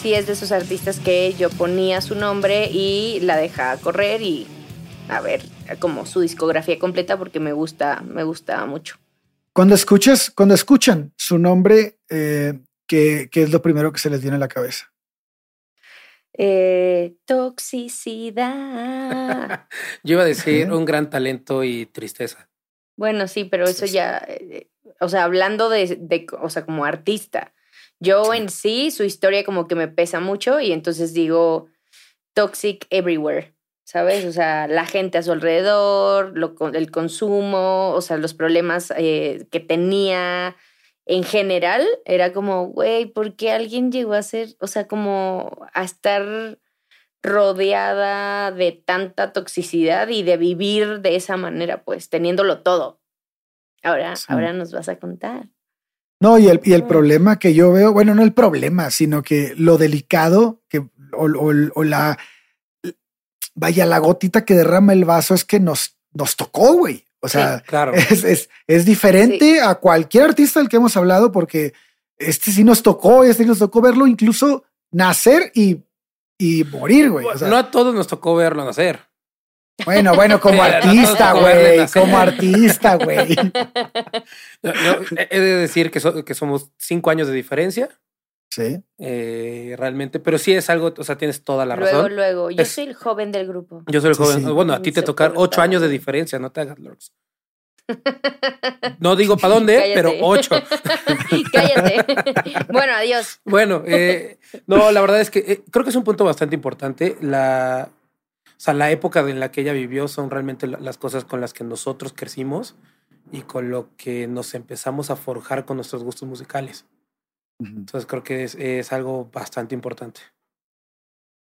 Sí, es de esos artistas que yo ponía su nombre y la dejaba correr y a ver como su discografía completa porque me gusta, me gusta mucho. Cuando escuchas, cuando escuchan su nombre, eh, ¿qué, es lo primero que se les viene a la cabeza? Eh, toxicidad. yo iba a decir un gran talento y tristeza. Bueno, sí, pero eso ya, eh, o sea, hablando de, de, o sea, como artista, yo en sí, su historia como que me pesa mucho y entonces digo toxic everywhere, ¿sabes? O sea, la gente a su alrededor, lo, el consumo, o sea, los problemas eh, que tenía en general, era como, güey, ¿por qué alguien llegó a ser, o sea, como a estar rodeada de tanta toxicidad y de vivir de esa manera, pues teniéndolo todo? Ahora, ahora nos vas a contar. No, y el, y el problema que yo veo, bueno, no el problema, sino que lo delicado que, o, la, vaya, la gotita que derrama el vaso es que nos, nos tocó, güey. O sea, claro. es, es, diferente a cualquier artista del que hemos hablado porque este sí nos tocó, este sí nos tocó verlo incluso nacer y, y morir, güey. no a todos nos tocó verlo nacer. Bueno, bueno, como artista, güey. Como artista, güey. he de decir que, que somos cinco años de diferencia. Sí. Eh, realmente, pero sí es algo, o sea, tienes toda la razón. Luego, luego, yo soy el joven del grupo. Yo soy el joven. Bueno, a ti te tocar ocho años de diferencia, no te hagas lords. No digo para dónde, pero ocho. Cállate. bueno, adiós. Bueno, eh, no, la verdad es que eh, creo que es un punto bastante importante. La, o sea, la época en la que ella vivió son realmente las cosas con las que nosotros crecimos y con lo que nos empezamos a forjar con nuestros gustos musicales. Entonces creo que es, algo bastante importante.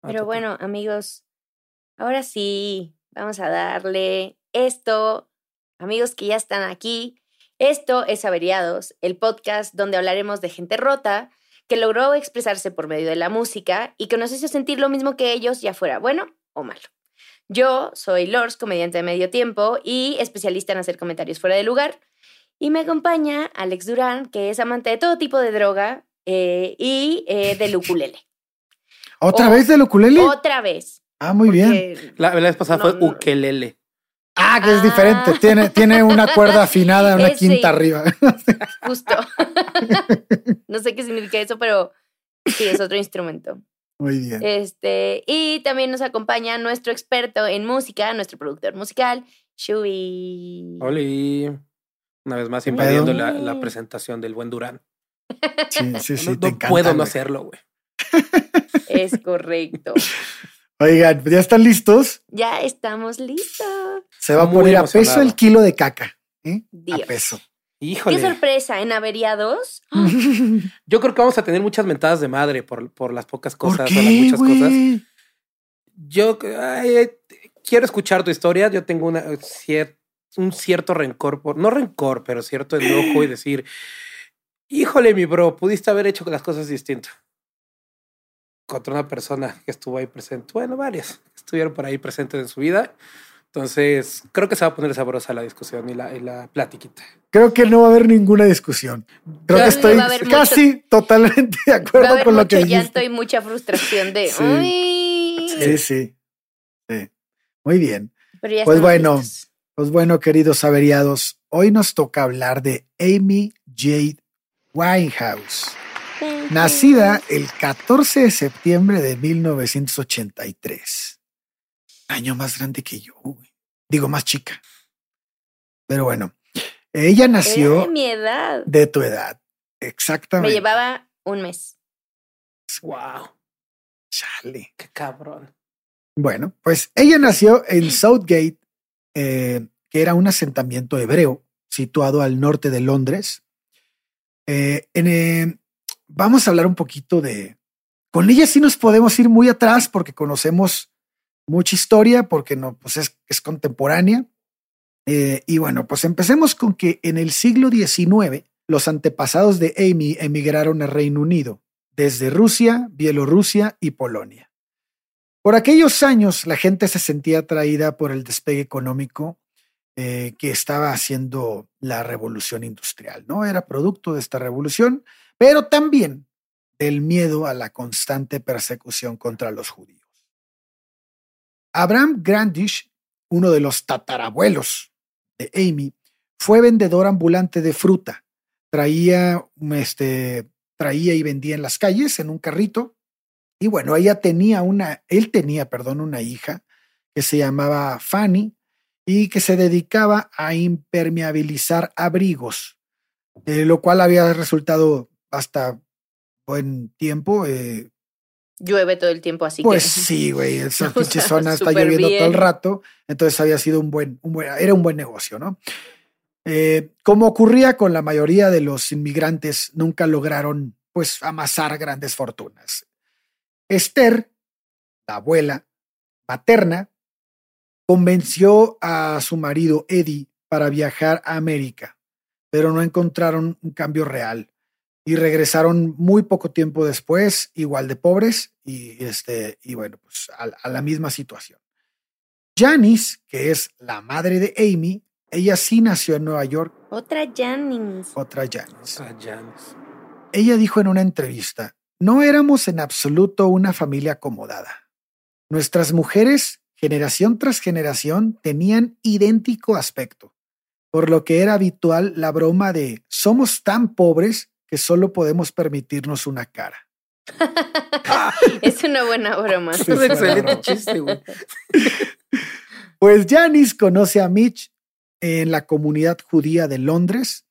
Pero bueno, amigos, ahora sí, vamos a darle esto, amigos que ya están aquí. Esto es Averiados, el podcast donde hablaremos de gente rota que logró expresarse por medio de la música y que nos hizo sentir lo mismo que ellos, ya fuera bueno o malo. Yo soy Lors, comediante de medio tiempo y especialista en hacer comentarios fuera de lugar. Y me acompaña Alex Durán, que es amante de todo tipo de droga eh, y eh, del ukulele. ¿Otra vez del ukulele? Otra vez. Ah, muy bien. La, vez pasada fue ukelele. Ah, que es diferente. Ah. Tiene, tiene una cuerda afinada, una quinta arriba. Justo. no sé qué significa eso, pero sí, es otro instrumento. Muy bien. Este, y también nos acompaña nuestro experto en música, nuestro productor musical, Shui. Hola. Una vez más invadiendo la, la, presentación del buen Durán. Sí, sí, sí. No, puedo no hacerlo, güey. Es correcto. Oigan, ¿ya están listos? Ya estamos listos. Se va a poner a peso el kilo de caca. ¿eh? Dios. A peso. Híjole. Qué sorpresa, en averiados. Yo creo que vamos a tener muchas mentadas de madre por, por las pocas cosas o las muchas cosas. Yo quiero escuchar tu historia. Yo tengo una, un cierto rencor, por, no rencor, pero cierto enojo y decir, híjole, mi bro, pudiste haber hecho las cosas distintas. Contra una persona que estuvo ahí presente. Bueno, varias estuvieron por ahí presentes en su vida entonces, creo que se va a poner sabrosa la discusión y la, y la platiquita. Creo que no va a haber ninguna discusión. Creo que estoy casi totalmente de acuerdo con lo que Ya estoy mucha frustración de... Sí, sí, sí. Muy bien. pues bueno, pues bueno, queridos averiados, hoy nos toca hablar de Amy Jade Winehouse. Nacida el 14 de septiembre de 1983 año más grande que yo, Digo, más chica. Pero bueno, ella nació. de mi edad. De tu edad. Exactamente. Me llevaba un mes. Wow. Chale. Qué cabrón. Bueno, pues ella nació en Southgate, eh, que era un asentamiento hebreo situado al norte de Londres. Eh, eh, vamos a hablar un poquito de... Con ella sí nos podemos ir muy atrás porque conocemos mucha historia, porque no, pues es, contemporánea. y bueno, pues empecemos con que en el siglo XIX los antepasados de Amy emigraron a Reino Unido, desde Rusia, Bielorrusia y Polonia. Por aquellos años la gente se sentía atraída por el despegue económico eh, que estaba haciendo la revolución industrial, ¿no? Era producto de esta revolución, pero también del miedo a la constante persecución contra los judíos. Abraham Grandish, uno de los tatarabuelos de Amy, fue vendedor ambulante de fruta traía, este, traía y vendía en las calles en un carrito. Y bueno, ella tenía una, él tenía, perdón, una hija que se llamaba Fanny y que se dedicaba a impermeabilizar abrigos, de lo cual había resultado hasta buen tiempo. Eh, Llueve todo el tiempo así. Pues sí, güey, esa pinche zona está lloviendo todo el rato, entonces había sido un buen, un buen, era un buen negocio, ¿no? Eh, como ocurría con la mayoría de los inmigrantes, nunca lograron pues amasar grandes fortunas. Esther, la abuela paterna, convenció a su marido Eddie para viajar a América, pero no encontraron un cambio real y regresaron muy poco tiempo después, igual de pobres y, este, y bueno, pues a, a la misma situación. Janice, que es la madre de Amy, ella sí nació en Nueva York. Otra Janice. Otra Janice. Otra Janice. Ella dijo en una entrevista, no éramos en absoluto una familia acomodada. Nuestras mujeres, generación tras generación, tenían idéntico aspecto, por lo que era habitual la broma de somos tan pobres que solo podemos permitirnos una cara. es una buena broma. Es un excelente chiste, güey. Pues Janice conoce a Mitch en la comunidad judía de Londres.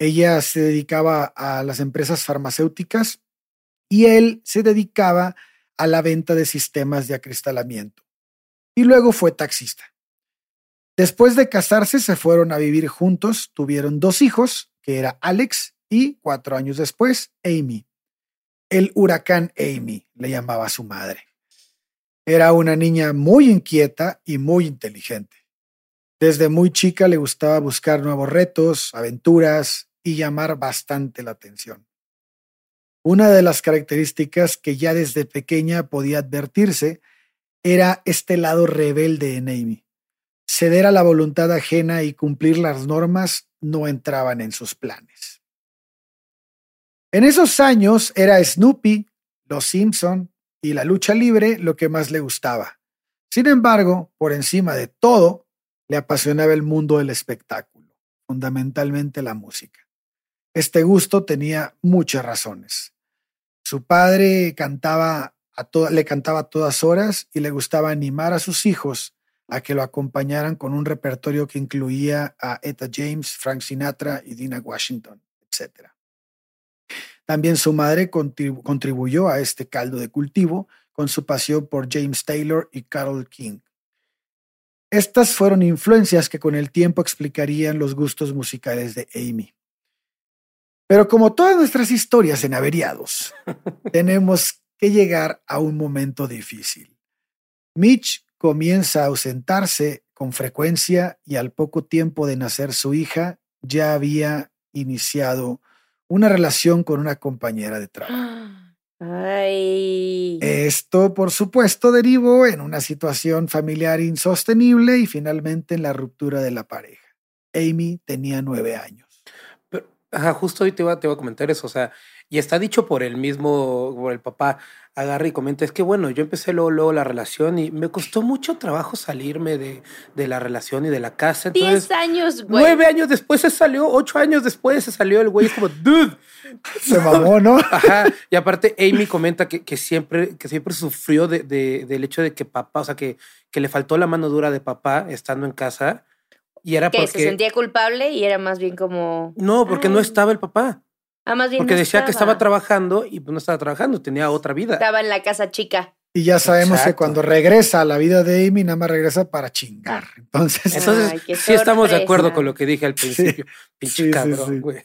Ella se dedicaba a las empresas farmacéuticas y él se dedicaba a la venta de sistemas de acristalamiento. Y luego fue taxista. Después de casarse se fueron a vivir juntos, tuvieron dos hijos, que era Alex y cuatro años después, Amy. El huracán Amy le llamaba a su madre. Era una niña muy inquieta y muy inteligente. Desde muy chica le gustaba buscar nuevos retos, aventuras y llamar bastante la atención. Una de las características que ya desde pequeña podía advertirse era este lado rebelde en Amy. Ceder a la voluntad ajena y cumplir las normas no entraban en sus planes. En esos años era Snoopy, Los Simpson y la lucha libre lo que más le gustaba. Sin embargo, por encima de todo, le apasionaba el mundo del espectáculo, fundamentalmente la música. Este gusto tenía muchas razones. Su padre cantaba a le cantaba a todas horas y le gustaba animar a sus hijos a que lo acompañaran con un repertorio que incluía a Etta James, Frank Sinatra y Dina Washington, etc. También su madre contribuyó a este caldo de cultivo con su pasión por James Taylor y Carole King. Estas fueron influencias que con el tiempo explicarían los gustos musicales de Amy. Pero como todas nuestras historias en averiados, tenemos que llegar a un momento difícil. Mitch comienza a ausentarse con frecuencia y al poco tiempo de nacer su hija ya había iniciado una relación con una compañera de trabajo. Ay. Esto, por supuesto, derivó en una situación familiar insostenible y finalmente en la ruptura de la pareja. Amy tenía nueve años. Ajá, justo hoy te iba, te iba a comentar eso, o sea, y está dicho por el mismo, por el papá, agarra y comenta, es que bueno, yo empecé luego, luego la relación y me costó mucho trabajo salirme de, de la relación y de la casa. Entonces, Diez años, güey. Nueve años después se salió, ocho años después se salió el güey, es como, dude. Se mamó, ¿no? Ajá. Y aparte, Amy comenta que, que siempre, que siempre sufrió de, de, del hecho de que papá, o sea, que, que le faltó la mano dura de papá estando en casa Y era que porque... se sentía culpable y era más bien como... No, porque no Ay. estaba el papá. Ah, más bien Porque no decía que estaba trabajando y pues no estaba trabajando, tenía otra vida. Estaba en la casa chica. Y ya sabemos que cuando regresa a la vida de Amy, nada más regresa para chingar. Entonces Entonces, Ay, sí estamos de acuerdo con lo que dije al principio. Pinche Sí, sí, cabrón, sí. güey.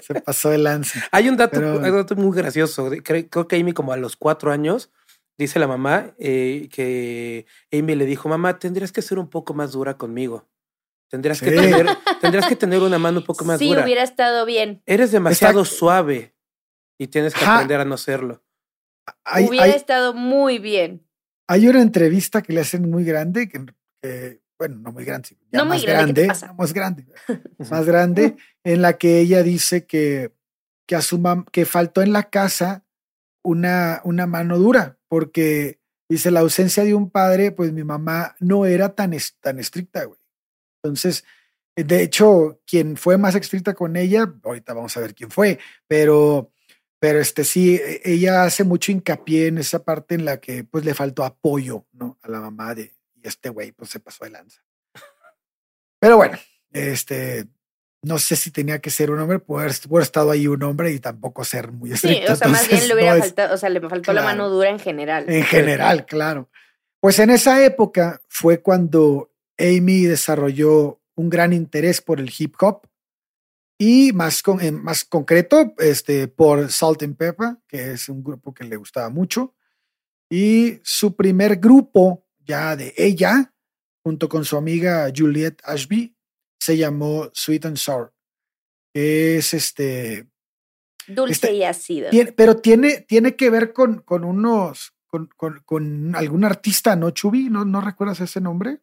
se pasó de lanza. Hay un dato, Pero- hay un dato muy gracioso. Creo, creo que Amy, como a los cuatro años, dice la mamá eh, que Amy le dijo: Mamá, tendrías que ser un poco más dura conmigo. Tendrías, que, Sí. tener, tendrías que tener una mano un poco más sí, dura. hubiera estado bien. Eres demasiado Exacto. suave y tienes que Ajá. aprender a no serlo. Hay, hubiera hay- estado muy bien. hay una entrevista que le hacen muy grande, que, bueno, no muy grande, ya No muy más grande, ¿qué te grande, no más grande, más grande, en la que ella dice que, que, a su mam- que faltó en la casa una, una mano dura, porque dice la ausencia de un padre, pues mi mamá no era tan, es- tan estricta, güey. Entonces, eh, de hecho, quien fue más estricta con ella, ahorita vamos a ver quién fue, pero, pero este sí, e- ella hace mucho hincapié en esa parte en la que pues le faltó apoyo, ¿no? A la mamá de, y este güey pues se pasó de lanza. Pero bueno, este, no sé si tenía que ser un hombre, puede haber, estado ahí un hombre y tampoco ser muy Sí, estricto. o sea, más bien le hubiera no faltado, o sea, le faltó la mano dura en general. en general, claro. Pues en esa época fue cuando Amy desarrolló un gran interés por el hip hop y más, con, en más concreto este, por Salt and Pepper, que es un grupo que le gustaba mucho. Y su primer grupo ya de ella, junto con su amiga Juliette Ashby, se llamó Sweet and Sour. que Es este, Dulce Este- y ácido. tiene- pero tiene, tiene que ver con, con unos, con, con, con algún artista, ¿no, Chubi? ¿No, ¿No recuerdas ese nombre?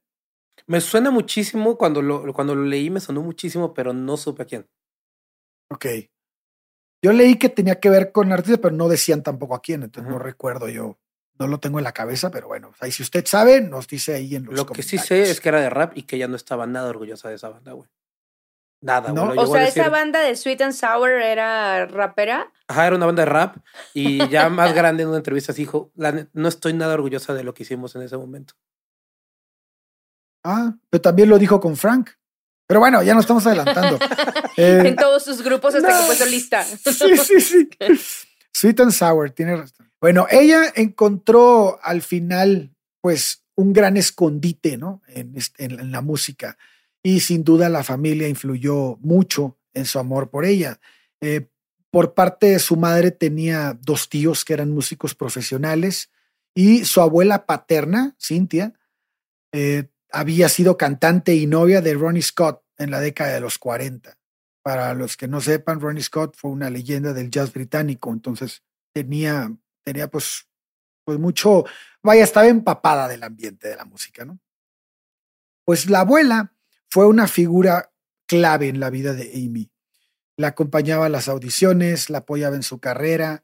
Me suena muchísimo cuando lo, cuando lo leí, me sonó muchísimo, pero no supe a quién. Ok. Yo leí que tenía que ver con artistas, pero no decían tampoco a quién, entonces no Ujú. recuerdo yo. No lo tengo en la cabeza, pero bueno, ahí si usted sabe, nos dice ahí en los Lo que sí sé es que era de rap y que ella no estaba nada orgullosa de esa banda, güey. Nada, ¿No? güey. O sea, decir. esa banda de Sweet and Sour era rapera. Ajá, era una banda de rap y ya más grande en una entrevista dijo, "La ne- no estoy nada orgullosa de lo que hicimos en ese momento. Ah, pero también lo dijo con Frank. Pero bueno, ya nos estamos adelantando. Eh, en todos sus grupos hasta no. que fue solista. sí, sí, sí. Sweet and Sour, tiene razón. Bueno, ella encontró al final, pues, un gran escondite, ¿no? En, en- en la música. Y sin duda la familia influyó mucho en su amor por ella. Eh, por parte de su madre tenía dos tíos que eran músicos profesionales y su abuela paterna, Cynthia, eh, había sido cantante y novia de Ronnie Scott en la década de los 40. Para los que no sepan, Ronnie Scott fue una leyenda del jazz británico, entonces tenía, tenía pues, pues mucho, vaya, estaba empapada del ambiente de la música, ¿no? Pues la abuela fue una figura clave en la vida de Amy. La acompañaba a las audiciones, la apoyaba en su carrera,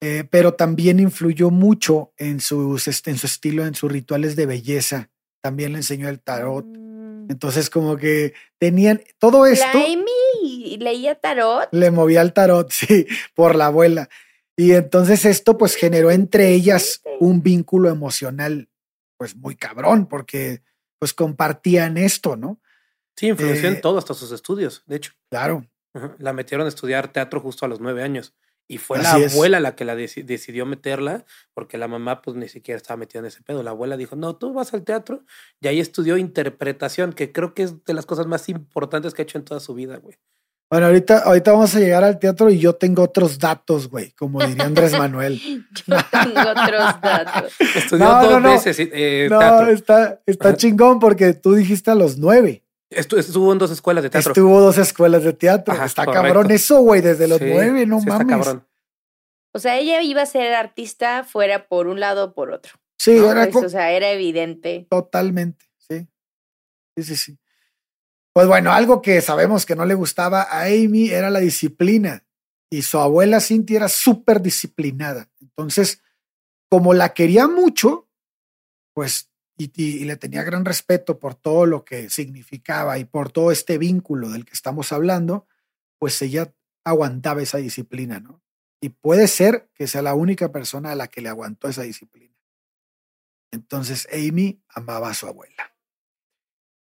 eh, pero también influyó mucho en, sus, en su estilo, en sus rituales de belleza. También le enseñó el tarot. Mm. Entonces, como que tenían todo esto La Amy leía tarot. le movía el tarot, sí, por la abuela. Y entonces esto pues generó entre ellas un vínculo emocional pues muy cabrón porque pues compartían esto, ¿no? Sí, influenció Eh, en todo, hasta sus estudios, de hecho. Claro. La metieron a estudiar teatro justo a los nueve años. Y fue Así la es. abuela la que la deci- decidió meterla, porque la mamá pues ni siquiera estaba metida en ese pedo. La abuela dijo, no, tú vas al teatro. Y ahí estudió interpretación, que creo que es de las cosas más importantes que ha hecho en toda su vida, güey. Bueno, ahorita, ahorita vamos a llegar al teatro y yo tengo otros datos, güey, como diría Andrés Manuel. Yo tengo otros datos. Estudió No, no, dos no. veces eh, no, teatro. está, está Ajá. chingón porque tú dijiste a los nueve. Estu- estuvo en dos escuelas de teatro. Estuvo dos escuelas de teatro. Ajá, está correcto. cabrón eso, güey, desde los Sí, nueve, no sí está mames. cabrón. O sea, ella iba a ser artista fuera por un lado o por otro. Sí, ¿no? era Pues, o sea, era evidente. Totalmente, sí. Sí, sí, sí. Pues bueno, algo que sabemos que no le gustaba a Amy era la disciplina. Y su abuela Cintia era súper disciplinada. Entonces, como la quería mucho, pues, y, le tenía gran respeto por todo lo que significaba y por todo este vínculo del que estamos hablando, pues ella aguantaba esa disciplina, ¿no? Y puede ser que sea la única persona a la que le aguantó esa disciplina. Entonces Amy amaba a su abuela.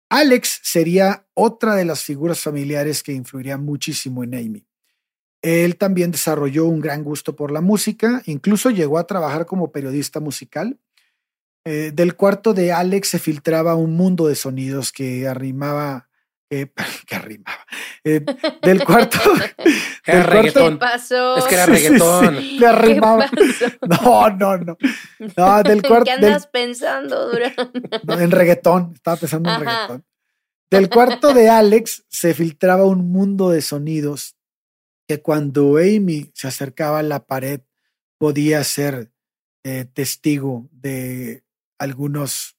Alex sería otra de las figuras familiares que influiría muchísimo en Amy. Él también desarrolló un gran gusto por la música, incluso llegó a trabajar como periodista musical. Eh, del cuarto de Alex se filtraba un mundo de sonidos que arrimaba, que arrimaba, eh, del cuarto. del reggaetón. pasó? Es que era reggaetón. le arrimaba. No, no, no. no del cuarto, ¿Qué andas pensando, Durán? en reggaetón. Estaba pensando en reggaetón. Del cuarto de Alex se filtraba un mundo de sonidos que cuando Amy se acercaba a la pared podía ser eh, testigo de algunos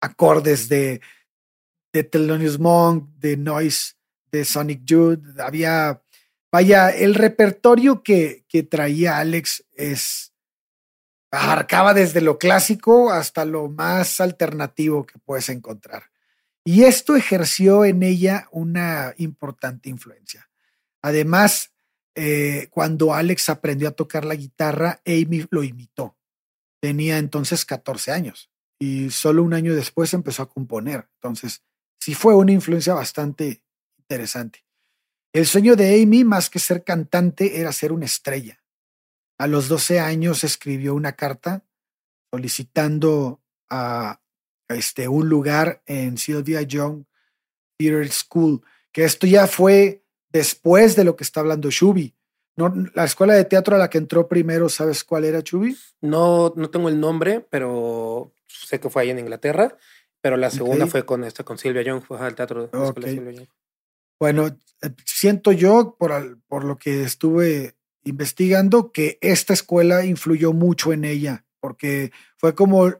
acordes de, de Thelonious Monk, de Noise, de Sonic Youth. Había, vaya, el repertorio que, que traía Alex es, abarcaba desde lo clásico hasta lo más alternativo que puedes encontrar. Y esto ejerció en ella una importante influencia. Además, eh, cuando Alex aprendió a tocar la guitarra, Amy lo imitó. Tenía entonces 14 años y solo un año después empezó a componer. Entonces, sí fue una influencia bastante interesante. El sueño de Amy, más que ser cantante, era ser una estrella. A los 12 años escribió una carta solicitando a este, un lugar en Sylvia Young Theater School, que esto ya fue después de lo que está hablando Shubi. No, la escuela de teatro a la que entró primero, ¿sabes cuál era Shubi? No, no tengo el nombre, pero sé que fue ahí en Inglaterra. Pero la segunda fue con esta, con Silvia Young, fue al teatro de la escuela de Silvia Young. Bueno, eh, siento yo, por, por lo que estuve investigando, que esta escuela influyó mucho en ella, porque fue como,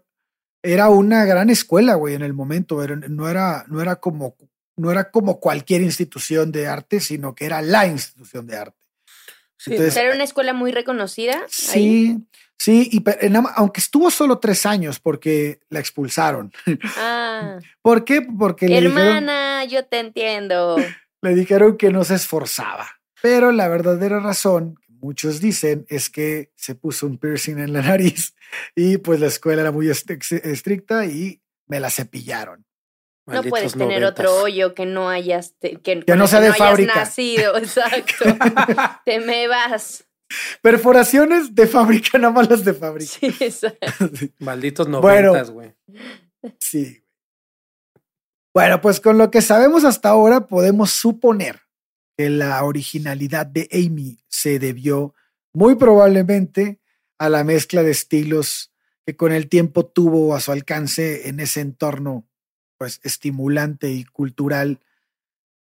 era una gran escuela, güey, en el momento, no era, no era como no era como cualquier institución de arte, sino que era la institución de arte. Sí, era una escuela muy reconocida. Sí, sí, y aunque estuvo solo tres años porque la expulsaron. Ah. ¿Por qué? Porque Hermana, yo te entiendo. Le dijeron que no se esforzaba. Pero la verdadera razón, muchos dicen, es que se puso un piercing en la nariz y pues la escuela era muy estricta y me la cepillaron no puedes tener otro hoyo que no hayas que, no sea de fábrica. nacido, exacto. Te me vas. Perforaciones de fábrica, nada más las de fábrica. Sí, exacto. Malditos noventas, güey. sí. Bueno, pues con lo que sabemos hasta ahora podemos suponer que la originalidad de Amy se debió muy probablemente a la mezcla de estilos que con el tiempo tuvo a su alcance en ese entorno pues estimulante y cultural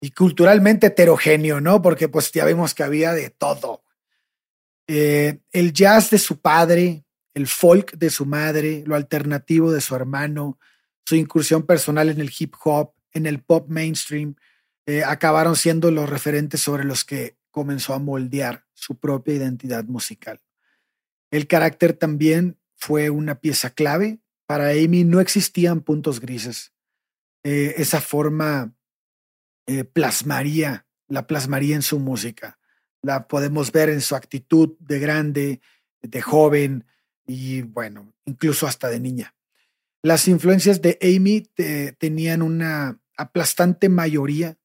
y culturalmente heterogéneo, ¿no? Porque pues ya vimos que había de todo. Eh, el jazz de su padre, el folk de su madre, lo alternativo de su hermano, su incursión personal en el hip hop, en el pop mainstream, eh, acabaron siendo los referentes sobre los que comenzó a moldear su propia identidad musical. El carácter también fue una pieza clave. Para Amy no existían puntos grises. Eh, esa forma eh, plasmaría, la plasmaría en su música. La podemos ver en su actitud de grande, de joven y bueno, incluso hasta de niña. Las influencias de Amy tenían una aplastante mayoría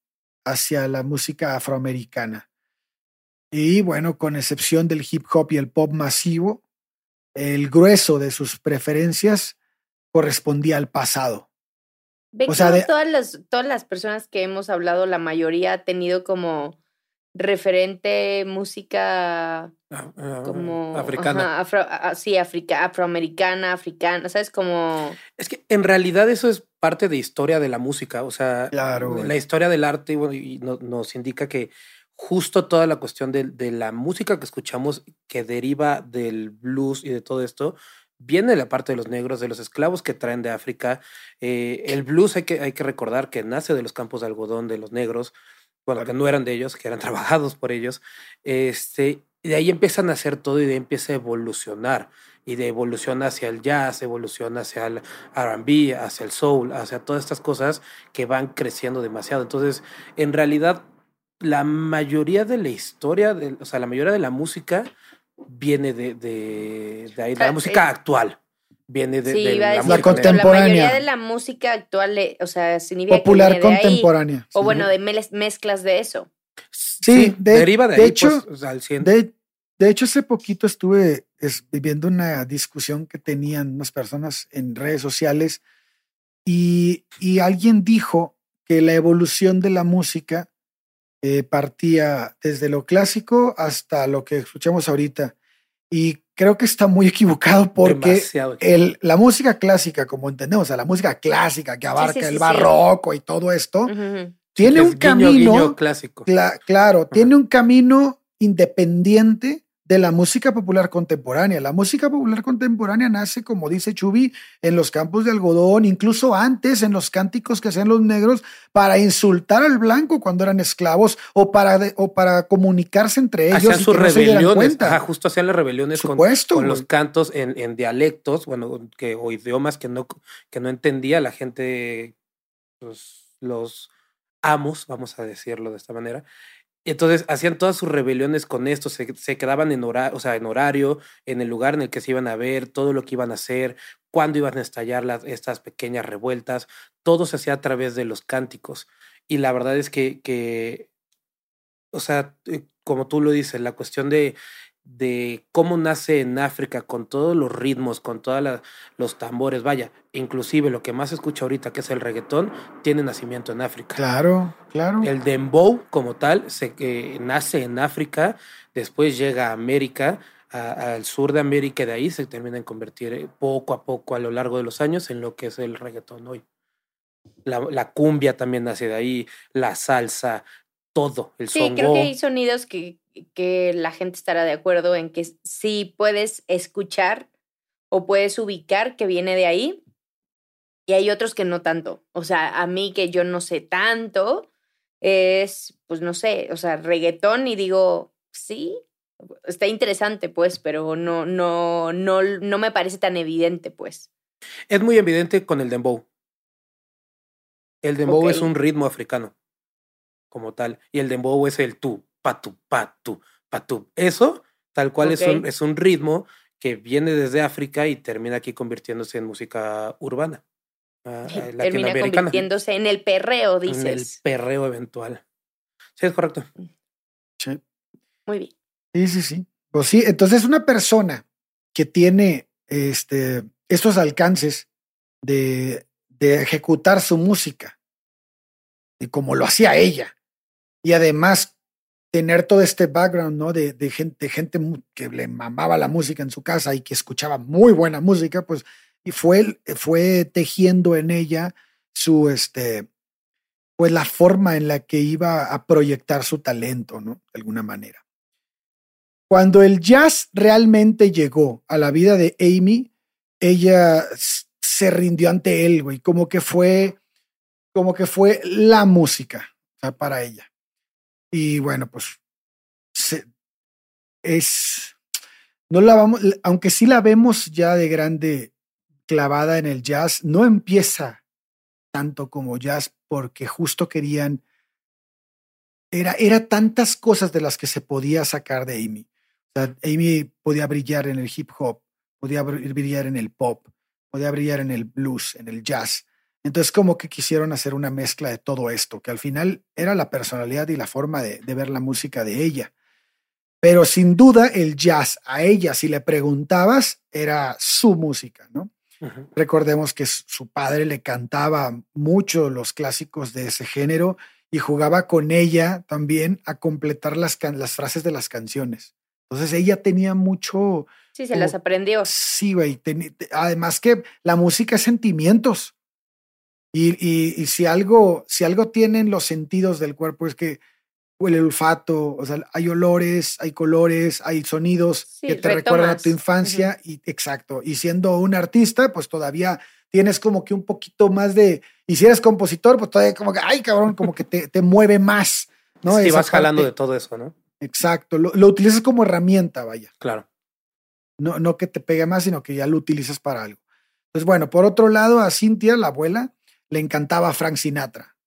hacia la música afroamericana. Y bueno, con excepción del hip hop y el pop masivo, el grueso de sus preferencias correspondía al pasado, o sea, todas, las, todas las personas que hemos hablado, la mayoría ha tenido como referente música ah, ah, como africana. afro, ah, sí, afroamericana, africana, ¿sabes? Como... Es que en realidad eso es parte de historia de la música, o sea, la historia del arte y, nos indica que justo toda la cuestión de, de, la música que escuchamos que deriva del blues y de todo esto, viene la parte de los negros, de los esclavos que traen de África. Eh, el blues hay que, hay que recordar que nace de los campos de algodón de los negros, bueno, que no eran de ellos, que eran trabajados por ellos. Este, y de ahí empiezan a hacer todo y de ahí empieza a evolucionar. Y de evolución hacia el jazz, evolución hacia el RB, hacia el soul, hacia todas estas cosas que van creciendo demasiado. Entonces, en realidad, la mayoría de la historia, de, o sea, la mayoría de la música viene de, de, de, la música actual. viene de, Sí, de iba a la, decir, La contemporánea. La mayoría de la música actual, eh, o sea, significa que Popular viene de ahí. contemporánea. O sí. bueno, de mez- mezclas de eso. Sí, de- deriva de, de ahí, hecho, pues, al 100. De, de hecho, hace poquito estuve es- viendo una discusión que tenían unas personas en redes sociales y, y alguien dijo que la evolución de la música eh, partía desde lo clásico hasta lo que escuchamos ahorita. Y creo que está muy equivocado porque el, la música clásica, como entendemos, o sea, la música clásica que abarca sí, sí, el sí. barroco y todo esto, tiene Es un guiño, camino. guiño clásico. Cla- claro, tiene un camino independiente de la música popular contemporánea. La música popular contemporánea nace, como dice Chubi, en los campos de algodón, incluso antes en los cánticos que hacían los negros para insultar al blanco cuando eran esclavos o para, de- o para comunicarse entre ellos. Hacían y sus que no se dieran rebeliones. cuenta. Ajá, justo hacían las rebeliones con, Supuesto, con los cantos en, en dialectos, bueno, que, o idiomas que no, que no entendía la gente, pues, los amos, vamos a decirlo de esta manera. Entonces hacían todas sus rebeliones con esto, se, se quedaban en, hora, o sea, en horario, en el lugar en el que se iban a ver, todo lo que iban a hacer, cuándo iban a estallar las, estas pequeñas revueltas, todo se hacía a través de los cánticos. Y la verdad es que, que o sea, eh, como tú lo dices, la cuestión de, de cómo nace en África con todos los ritmos, con todos los tambores, vaya, inclusive lo que más se escucha ahorita, que es el reggaetón, tiene nacimiento en África. Claro, claro. El dembow como tal se, eh, nace en África, después llega a América, a- al sur de América y de ahí se termina en convertir eh, poco a poco a lo largo de los años en lo que es el reggaetón hoy. La, la cumbia también nace de ahí, la salsa, todo, el Sí, songo. creo que hay sonidos que, que la gente estará de acuerdo en que sí puedes escuchar o puedes ubicar que viene de ahí. Y hay otros que no tanto. O sea, a mí que yo no sé tanto, es, pues no sé, o sea, reggaetón y digo, sí, está interesante, pues, pero no, no, no, no me parece tan evidente, pues. Es muy evidente con el dembow. El dembow es un ritmo africano, como tal. Y el dembow es el tu, patu, patu, patu. Eso, tal cual, es, un, es un ritmo que viene desde África y termina aquí convirtiéndose en música urbana. ah, eh, Termina convirtiéndose en el perreo, En el dices. perreo eventual. Sí, es correcto. Sí. Muy bien. Sí, sí, sí. Pues sí, entonces una persona que tiene este, estos alcances de, de ejecutar su música, y como lo hacía ella, y además tener todo este background, ¿no? De, gente, gente que le mamaba la música en su casa y que escuchaba muy buena música, pues, y fue, fue tejiendo en ella su, este, pues la forma en la que iba a proyectar su talento, ¿no? De alguna manera. Cuando el jazz realmente llegó a la vida de Amy, ella se rindió ante él, güey, como que fue, como que fue la música para ella. Y bueno, pues se- es, no la vamos, aunque sí la vemos ya de grande clavada en el jazz, no empieza tanto como jazz porque justo querían, era, era tantas cosas de las que se podía sacar de Amy. O sea, Amy podía brillar en el hip hop, podía br- brillar en el pop, podía brillar en el blues, en el jazz. Entonces, como que quisieron hacer una mezcla de todo esto, que al final era la personalidad y la forma de, de ver la música de ella. Pero sin duda, el jazz a ella, si le preguntabas, era su música, ¿no? Recordemos que su padre le cantaba mucho los clásicos de ese género y jugaba con ella también a completar las, las frases de las canciones. Entonces ella tenía mucho, Sí, se Como- las aprendió. sí, güey. Además que la música es sentimientos. Y, y- y si algo, si algo tienen los sentidos del cuerpo es que el olfato, o sea, hay olores, hay colores, hay sonidos Sí, que te recuerdan a tu infancia y exacto. Y siendo un artista, pues todavía tienes como que un poquito más de, y si eres compositor, pues todavía como que, ay, cabrón, como que te, te mueve más, ¿no? sí, Esa vas jalando parte. de todo eso, ¿no? Exacto, lo, lo utilizas como herramienta, vaya. Claro. No, no que te pegue más, sino que ya lo utilizas para algo. Pues bueno, por otro lado, a Cintia, la abuela, le encantaba Frank Sinatra.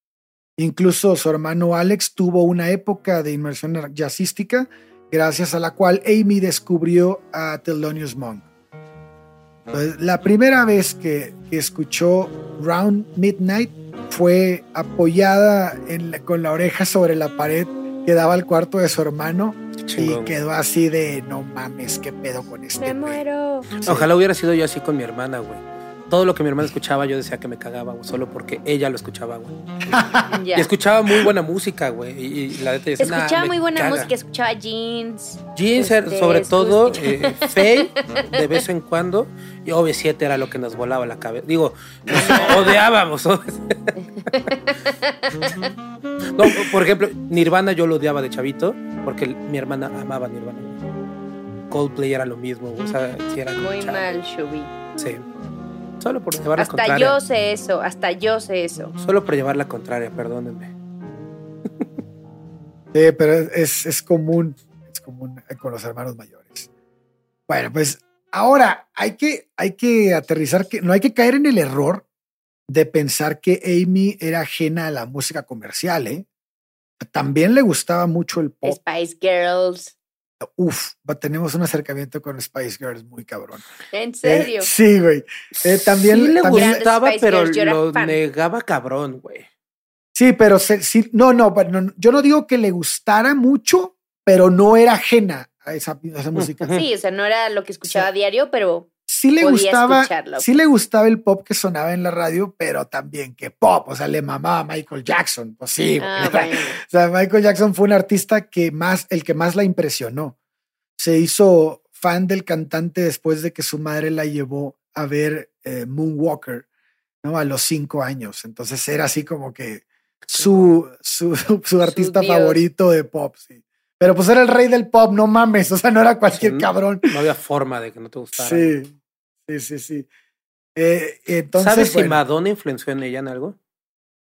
Incluso su hermano Alex tuvo una época de inmersión jazzística, gracias a la cual Amy descubrió a Thelonious Monk. la primera vez que, escuchó Round Midnight fue apoyada con la oreja sobre la pared que daba al cuarto de su hermano y quedó así de no mames, qué pedo con este. Me muero. Ojalá hubiera sido yo así con mi hermana, güey todo lo que mi hermana escuchaba, yo decía que me cagaba, güey, solo porque ella lo escuchaba, güey. Y escuchaba muy buena música, güey. Y, la de Escuchaba muy buena música, escuchaba jeans. Jeans, este, sobre todo, eh, Faye, de vez en cuando. Y OV7 era lo que nos volaba la cabeza. Digo, odiábamos. no, por ejemplo, Nirvana yo lo odiaba de chavito, porque mi hermana amaba Nirvana. Coldplay era lo mismo, o sea, si era Muy mal, Shubi. Sí. Solo por llevar la contraria. Hasta yo sé eso, hasta yo sé eso. Solo por llevar la contraria, perdónenme. sí, pero es, es común, es común con los hermanos mayores. Bueno, pues ahora hay que, hay que aterrizar, que no hay que caer en el error de pensar que Amy era ajena a la música comercial, ¿eh? También le gustaba mucho el pop. Spice Girls uf, tenemos un acercamiento con Spice Girls muy cabrón. ¿En serio? Eh, sí, güey. Eh, también le gustaba, pero lo negaba cabrón, güey. Sí, pero sí, no, no, yo no digo que le gustara mucho, pero no era ajena a esa, música. Sí, o sea, no era lo que escuchaba a diario, pero sí le gustaba, sí le gustaba el pop que sonaba en la radio, pero también que pop, o sea, le mamaba Michael Jackson, pues sí. Ah, o sea, Michael Jackson fue un artista que más, el que más la impresionó. Se hizo fan del cantante después de que su madre la llevó a ver eh, Moonwalker, ¿no? A los cinco años. Entonces era así como que su, su, su artista favorito de pop, sí. Pero pues era el rey del pop, no mames, o sea, no era cualquier cabrón. No había forma de que no te gustara. Sí, Sí, sí, sí. Eh, entonces, ¿Sabes si Madonna influenció en ella en algo?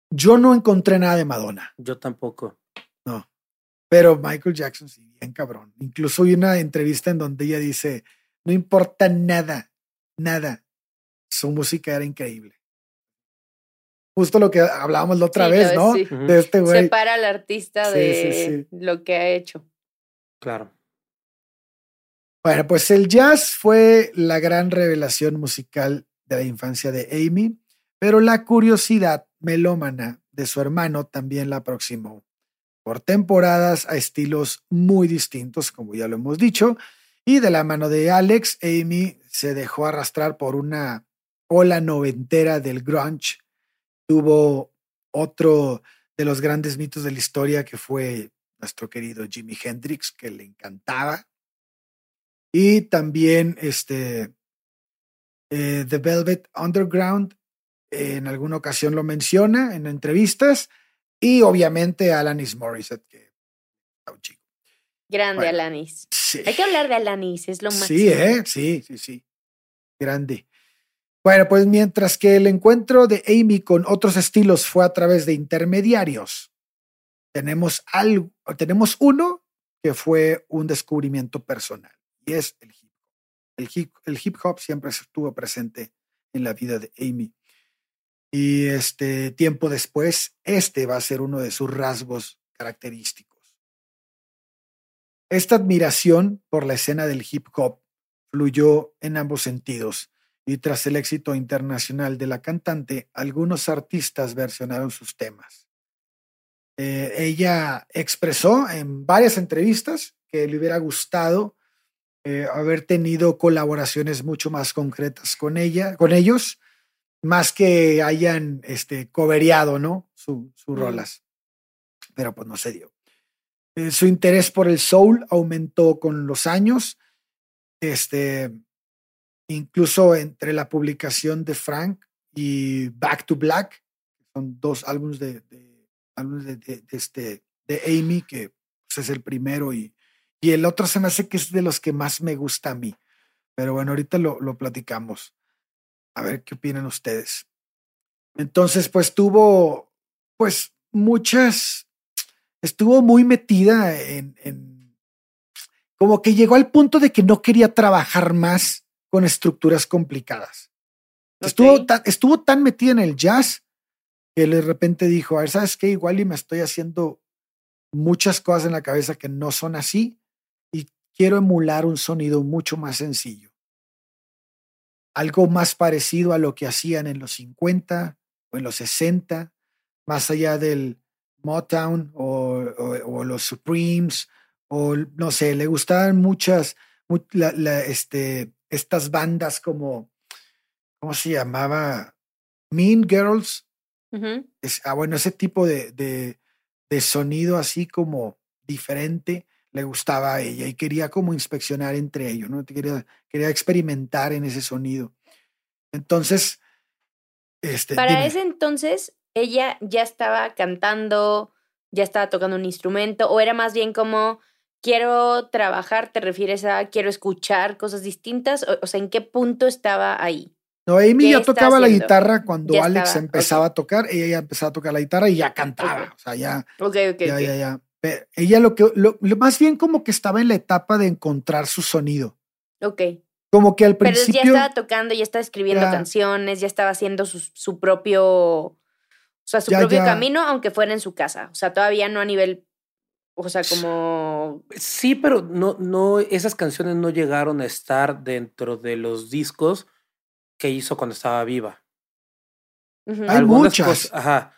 Yo no encontré nada de Madonna. Yo tampoco. No. Pero Michael Jackson sí, bien cabrón. Incluso hay una entrevista en donde ella dice, no importa nada, nada. Su música era increíble. Justo lo que hablábamos la otra vez, ¿no? De este güey. Separa al artista de lo que ha hecho. Claro. Bueno, pues el jazz fue la gran revelación musical de la infancia de Amy, pero la curiosidad melómana de su hermano también la aproximó por temporadas a estilos muy distintos, como ya lo hemos dicho, y de la mano de Alex, Amy se dejó arrastrar por una ola noventera del grunge. Tuvo otro de los grandes mitos de la historia que fue nuestro querido Jimi Hendrix, que le encantaba. Y también este, eh, The Velvet Underground, en alguna ocasión lo menciona en entrevistas. Y obviamente Alanis Morissette, que chico. Grande Alanis. Hay que hablar de Alanis, es lo más. Sí, ¿eh? sí, sí, sí. Grande. Bueno, pues mientras que el encuentro de Amy con otros estilos fue a través de intermediarios, tenemos, algo, tenemos uno que fue un descubrimiento personal es el hip hop. El hip, el hip hop siempre estuvo presente en la vida de Amy. Y este tiempo después, este va a ser uno de sus rasgos característicos. Esta admiración por la escena del hip hop fluyó en ambos sentidos y tras el éxito internacional de la cantante, algunos artistas versionaron sus temas. Eh, ella expresó en varias entrevistas que le hubiera gustado eh, haber tenido colaboraciones mucho más concretas con ella, con ellos, más que hayan este, cobereado, ¿no? Sus su rolas. Pero pues no se dio. Eh, su interés por el soul aumentó con los años. Este, incluso entre la publicación de Frank y Back to Black, son dos álbumes de, de, este, de Amy, que pues, es el primero y y el otro se me hace que es de los que más me gusta a mí. Pero bueno, ahorita lo, lo platicamos. A ver qué opinan ustedes. Entonces, pues tuvo, pues muchas, estuvo muy metida en, en, como que llegó al punto de que no quería trabajar más con estructuras complicadas. Estuvo, tan, estuvo tan metida en el jazz que de repente dijo, a ver, ¿sabes qué? Igual y me estoy haciendo muchas cosas en la cabeza que no son así quiero emular un sonido mucho más sencillo. algo más parecido a lo que hacían en los 50 o en los 60, más allá del Motown o, los Supremes, o no sé, le gustaban muchas, este, estas bandas como, ¿cómo se llamaba? Mean Girls. ah, bueno, ese tipo de, de, sonido así como diferente le gustaba a ella y quería como inspeccionar entre ellos, ¿no? Quería, quería experimentar en ese sonido. Entonces, este, para ese entonces, ella ya estaba cantando, ya estaba tocando un instrumento, o era más bien como quiero trabajar, te refieres a quiero escuchar cosas distintas, o, sea, ¿en qué punto estaba ahí? No, Amy ya tocaba la guitarra cuando Alex empezaba a tocar, ella ya empezaba a tocar la guitarra y ya cantaba, o sea, ya. Ok, ok. Ya, ya, ella lo que, lo, más bien como que estaba en la etapa de encontrar su sonido. Ok. Como que al principio. Pero ya estaba tocando, ya estaba escribiendo canciones, ya estaba haciendo su, su propio. O sea, su propio camino, aunque fuera en su casa. O sea, todavía no a nivel. O sea, como. Sí, pero no, no, esas canciones no llegaron a estar dentro de los discos que hizo cuando estaba viva. Hay muchas. ajá.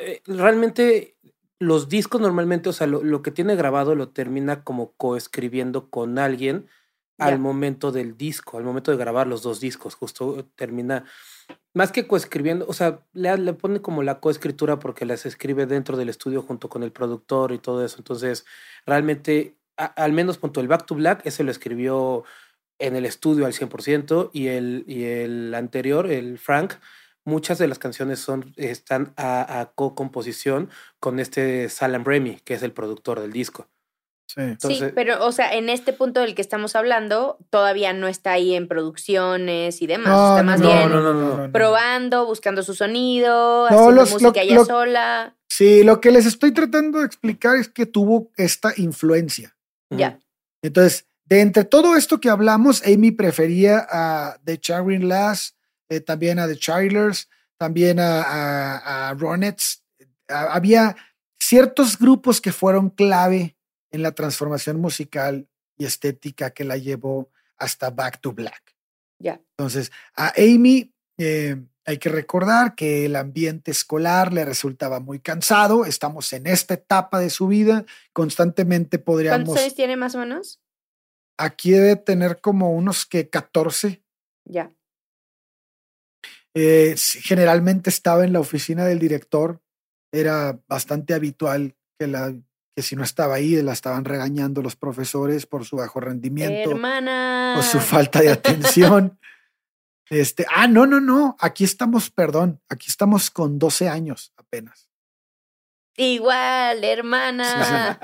Eh, realmente los discos normalmente, o sea, lo, lo, que tiene grabado lo termina como coescribiendo con alguien al momento del disco, al momento de grabar los dos discos, justo termina, más que coescribiendo, o sea, le, le pone como la coescritura porque las escribe dentro del estudio junto con el productor y todo eso, entonces realmente, al menos punto el Back to Black, ese lo escribió en el estudio al 100% y el, y el anterior, el Frank, muchas de las canciones son, están a, a co-composición con este Salam Remy, que es el productor del disco. Sí. pero, o sea, en este punto del que estamos hablando, todavía no está ahí en producciones y demás. está más bien probando, buscando su sonido, haciendo música ella sola. Sí, lo que les estoy tratando de explicar es que tuvo esta influencia. Ya. Entonces, de entre todo esto que hablamos, Amy prefería a The Charing Lass, eh, también a The Childers, también a, a, a Ronettes. Había ciertos grupos que fueron clave en la transformación musical y estética que la llevó hasta Back to Black. Ya. Entonces, a Amy eh, hay que recordar que el ambiente escolar le resultaba muy cansado. Estamos en esta etapa de su vida. Constantemente podríamos. ¿Cuántos años tiene más o menos? Aquí debe tener como unos que 14. Ya. Eh, generalmente estaba en la oficina del director. Era bastante habitual que la que si no estaba ahí la estaban regañando los profesores por su bajo rendimiento Hermana. o su falta de atención. este, ah, no, no, no, aquí estamos, perdón, aquí estamos con 12 años apenas. Igual, hermana.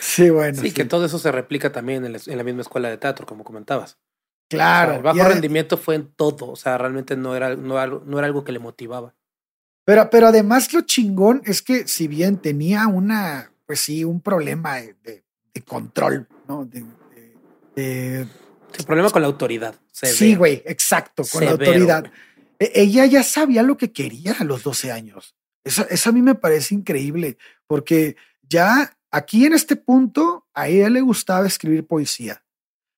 Sí, bueno. Sí, que todo eso se replica también en la, misma escuela de teatro, como comentabas. Claro. el bajo rendimiento fue en todo, o sea, realmente no era, no, no era algo que le motivaba. Pero, pero además lo chingón es que si bien tenía una pues sí, un problema de, control, ¿no? De, problema con la autoridad. Sí, güey, exacto, con la autoridad. E, ella ya sabía lo que quería a los 12 años. Eso, eso a mí me parece increíble, porque ya aquí en este punto a ella le gustaba escribir poesía,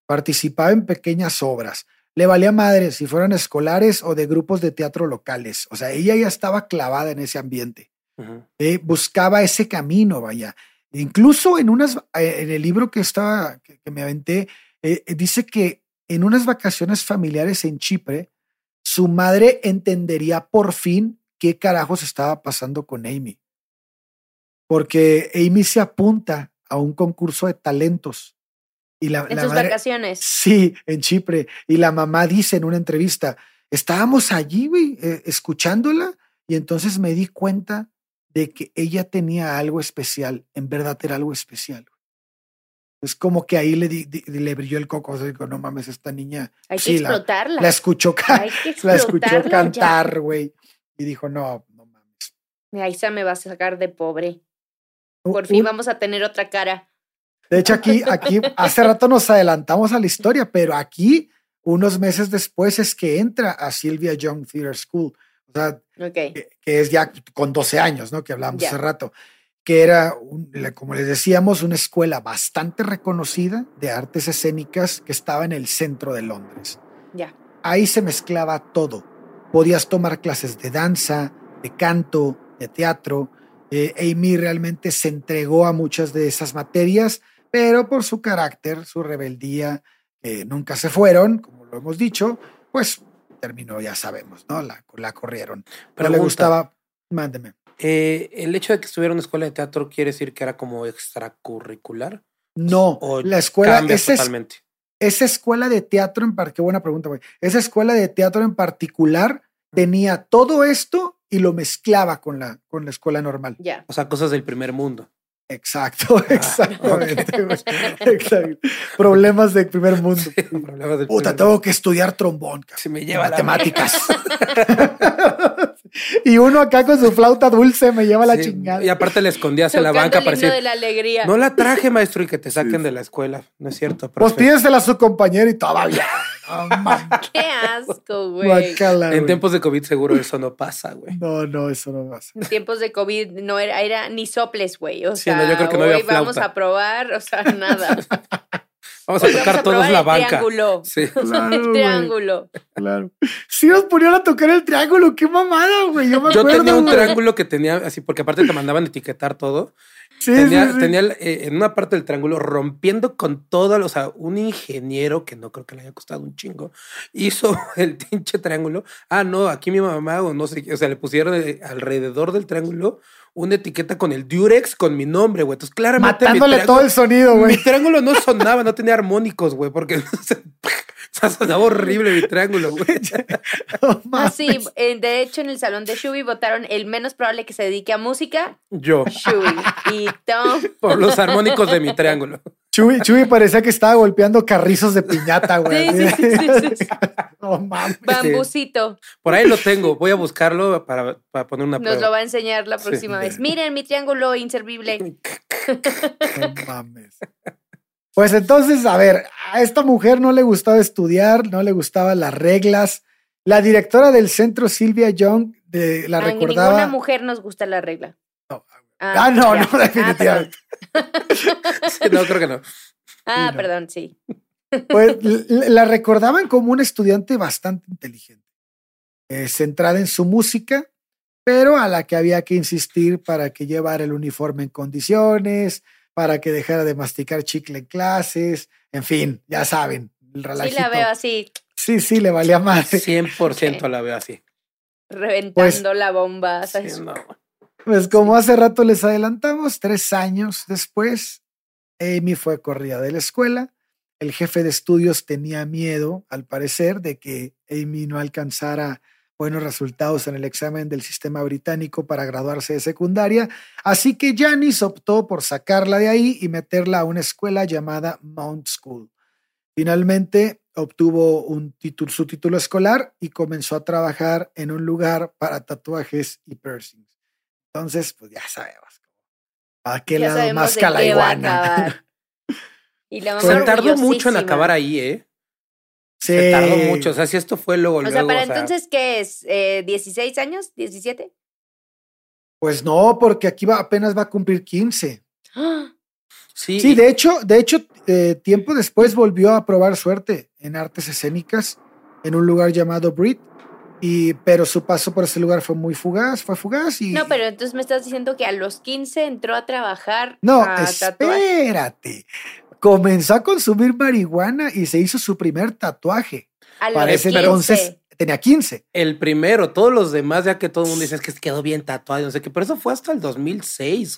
participaba en pequeñas obras, le valía madre si fueran escolares o de grupos de teatro locales. O sea, ella ya estaba clavada en ese ambiente. Eh, buscaba ese camino, vaya. Incluso en unas, eh, en el libro que estaba, que, me aventé, eh, dice que en unas vacaciones familiares en Chipre, su madre entendería por fin qué carajos estaba pasando con Amy. Porque Amy se apunta a un concurso de talentos. Y la, en sus vacaciones. Sí, en Chipre. Y la mamá dice en una entrevista, estábamos allí, güey, escuchándola, y entonces me di cuenta de que ella tenía algo especial, en verdad era algo especial. Es como que ahí le, le brilló el coco, o digo, no mames, esta niña. Hay que explotarla. La, escuchó, la escuchó cantar, güey. Y dijo, no, no mames. Ahí se me va a sacar de pobre. Por fin vamos a tener otra cara. De hecho, aquí, aquí, hace rato nos adelantamos a la historia, pero aquí, unos meses después, es que entra a Sylvia Young Theater School o sea, que, es ya con 12 años, ¿no? Que hablamos hace rato, que era, como les decíamos, una escuela bastante reconocida de artes escénicas que estaba en el centro de Londres. Ya. ahí se mezclaba todo. Podías tomar clases de danza, de canto, de teatro. Eh, Amy realmente se entregó a muchas de esas materias, pero por su carácter, su rebeldía, nunca se fueron, como lo hemos dicho, pues terminó, ya sabemos, ¿no? La, la corrieron. Pero le gustaba, mándeme. Eh, ¿El hecho de que estuviera en una escuela de teatro quiere decir que era como extracurricular? No, la escuela es totalmente. Esa escuela de teatro en particular, qué buena pregunta, güey. Esa escuela de teatro en particular tenía todo esto y lo mezclaba con la, con la escuela normal. Ya. O sea, cosas del primer mundo. Exacto, exactamente. exacto. Problemas del primer mundo. problemas del Puta, tengo que estudiar trombón. Si me lleva matemáticas. y uno acá con su flauta dulce me lleva la chingada. Y aparte le escondías en la banca para de la alegría. No la traje, maestro, y que te saquen de la escuela. No es cierto. Pues pídesela a su compañero y todavía. Qué asco, güey. en tiempos de COVID seguro eso no pasa, güey. No, no, eso no pasa. En tiempos de COVID no era, era ni soples, güey. O sea, yo creo que no hoy vamos a probar, o sea, nada. Vamos a tocar todos la banca. Triángulo. Sí. el triángulo. Claro. Sí nos ponían a tocar el triángulo, qué mamada, güey. Yo, me yo tenía un triángulo que tenía así, porque aparte te mandaban etiquetar todo. Sí, tenía, tenía eh, en una parte del triángulo rompiendo con todo, o sea, un ingeniero que no creo que le haya costado un chingo, hizo el pinche triángulo. Ah, no, aquí mi mamá o no sé, o sea, le pusieron eh, alrededor del triángulo una etiqueta con el Durex con mi nombre, güey. Entonces, claramente. Matándole todo el sonido, güey. Mi triángulo no sonaba, no tenía armónicos, güey, porque se sonaba horrible mi triángulo, güey. Así, ah, de hecho, en el salón de Shubi votaron el menos probable que se dedique a música. Yo. Shubi. Y Tom. Por los armónicos de mi triángulo. Chuy, parecía que estaba golpeando carrizos de piñata, güey. Sí, sí, sí, sí, No mames. Bambucito. Por ahí lo tengo. Voy a buscarlo para, poner una prueba. Nos lo va a enseñar la próxima vez. Miren mi triángulo inservible. No mames. Pues entonces, a ver, a esta mujer no le gustaba estudiar, no le gustaban las reglas. La directora del centro, Silvia Young, de, la a recordaba. Ninguna mujer nos gusta la regla. No. Ah, ah no, no, ah, definitivamente. no, creo que no. Ah, perdón, sí. Pues la recordaban como una estudiante bastante inteligente, eh, centrada en su música, pero a la que había que insistir para que llevara el uniforme en condiciones, para que dejara de masticar chicle en clases, en fin, ya saben, el relajito. Sí la veo así. Sí, sí, le valía más. 100% la veo así. Reventando pues la bomba. Pues como hace rato les adelantamos, tres años después, Amy fue corrida de la escuela. El jefe de estudios tenía miedo, al parecer, de que Amy no alcanzara buenos resultados en el examen del sistema británico para graduarse de secundaria, así que Janice optó por sacarla de ahí y meterla a una escuela llamada Mount School. Finalmente obtuvo un título, su título escolar y comenzó a trabajar en un lugar para tatuajes y piercings. Entonces, pues ya sabemos. ¿A qué lado más la iguana? y la Se tardó mucho en acabar ahí, ¿eh? Se tardó mucho. O sea, si esto fue luego. O sea, para entonces, ¿qué es? Eh, ¿16 años? ¿17? Pues no, porque aquí va, apenas va a cumplir 15. Sí. Sí, de hecho, de hecho, eh, tiempo después volvió a probar suerte en artes escénicas en un lugar llamado Brit. Y, pero su paso por ese lugar fue muy fugaz, fue fugaz y... No, pero entonces me estás diciendo que a los 15 entró a trabajar. No, espérate comenzó a consumir marihuana y se hizo su primer tatuaje. A Parece entonces tenía 15. El primero, todos los demás, ya que todo el mundo dice que quedó bien tatuado, no sé qué, pero eso fue hasta el 2006,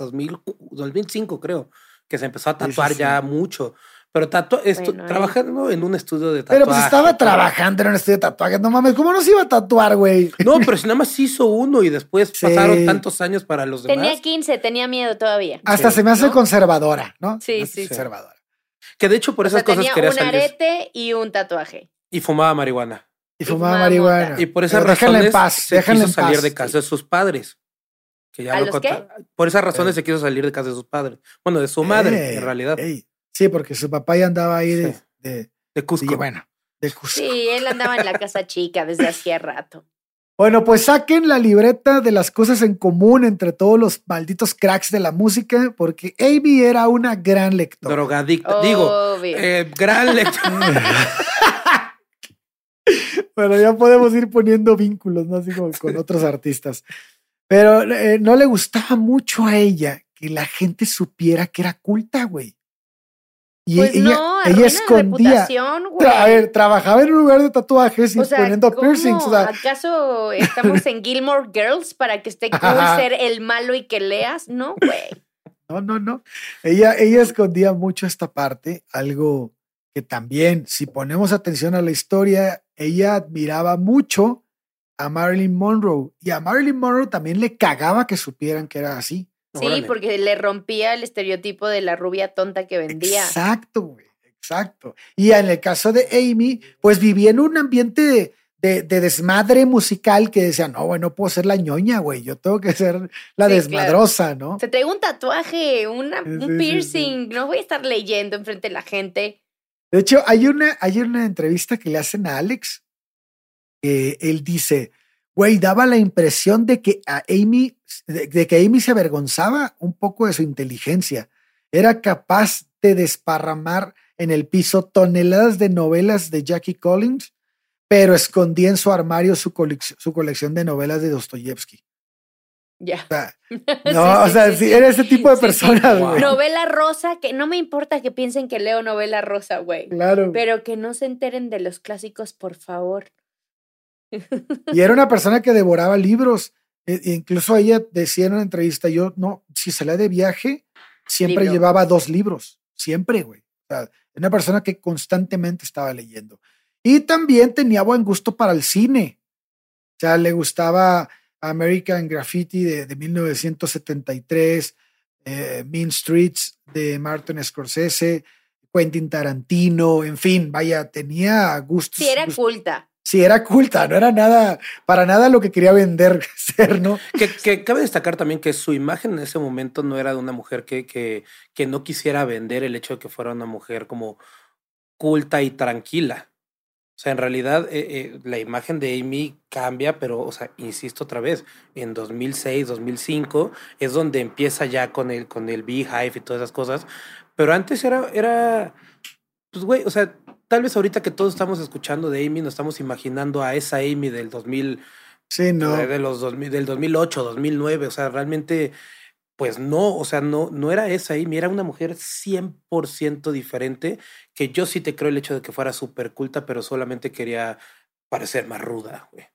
2005 creo, que se empezó a tatuar ya mucho. Pero tatu esto, trabajando en un estudio de tatuaje. Pero pues estaba trabajando en un estudio de tatuaje. No mames, ¿cómo no se iba a tatuar, güey? No, pero si nada más hizo uno y después pasaron tantos años para los demás. Tenía 15, tenía miedo todavía. Hasta se me hace conservadora, ¿no? Sí, sí. Conservadora. Que de hecho por esas cosas tenía quería un arete y un tatuaje. Y fumaba marihuana. Y fumaba marihuana. Y por esas razones en paz, se quiso salir de casa de sus padres. Que ya lo Por esas razones se quiso salir de casa de sus padres. Bueno, de su madre, en realidad. Sí, porque su papá ya andaba ahí de, de, de Cusco. bueno, de Cusco. Sí, él andaba en la casa chica desde hacía rato. Bueno, pues saquen la libreta de las cosas en común entre todos los malditos cracks de la música, porque Amy era una gran lectora. Drogadicta. Digo, eh, gran lectora. Pero ya podemos ir poniendo vínculos, ¿no? Así como con otros artistas. Pero eh, no le gustaba mucho a ella que la gente supiera que era culta, güey. Y pues ella, no, ella escondía. a ver, trabajaba en un lugar de tatuajes y poniendo piercings. ¿Acaso estamos en Gilmore Girls para que esté cool ser el malo y que leas? No, güey. No, no, no. Ella, ella escondía mucho esta parte, algo que también, si ponemos atención a la historia, ella admiraba mucho a Marilyn Monroe y a Marilyn Monroe también le cagaba que supieran que era así. Sí, porque le rompía el estereotipo de la rubia tonta que vendía. Exacto, güey, exacto. Y en el caso de Amy, pues vivía en un ambiente de, desmadre musical que decía, no, güey, no puedo ser la ñoña, güey, yo tengo que ser la desmadrosa, ¿no? Se traigo un tatuaje, un piercing, no voy a estar leyendo enfrente de la gente. De hecho, hay una, hay una entrevista que le hacen a Alex, que él dice, güey, daba la impresión de que a Amy, de, que Amy se avergonzaba un poco de su inteligencia. Era capaz de desparramar en el piso toneladas de novelas de Jackie Collins, pero escondía en su armario su, su colección de novelas de Dostoyevsky. Ya. no, o sea, sí, era ese tipo de persona, güey. Novela rosa, que no me importa que piensen que leo novela rosa, güey. Claro. Pero que no se enteren de los clásicos, por favor. Y era una persona que devoraba libros. E, incluso ella decía en una entrevista, yo no, si salía de viaje, siempre llevaba dos libros, siempre, güey. O sea, una persona que constantemente estaba leyendo. Y también tenía buen gusto para el cine. O sea, le gustaba American Graffiti de, 1973, eh, Mean Streets de Martin Scorsese, Quentin Tarantino, en fin, vaya, tenía gustos. Sí, era culta sí era culta, no era nada, para nada lo que quería vender ser, ¿no? Que, cabe destacar también que su imagen en ese momento no era de una mujer que, que, que no quisiera vender el hecho de que fuera una mujer como culta y tranquila. O sea, en realidad eh, eh, la imagen de Amy cambia, pero, o sea, insisto otra vez, en 2006, 2005 es donde empieza ya con el, con el Beehive y todas esas cosas. Pero antes era, era, pues, güey, o sea, tal vez ahorita que todos estamos escuchando de Amy, nos estamos imaginando a esa Amy del 2000. Sí, no. De, los 2000, del 2008, 2009. O sea, realmente, pues no, o sea, no, no era esa Amy, era una mujer 100% diferente. Que yo sí te creo el hecho de que fuera súper culta, pero solamente quería parecer más ruda, güey.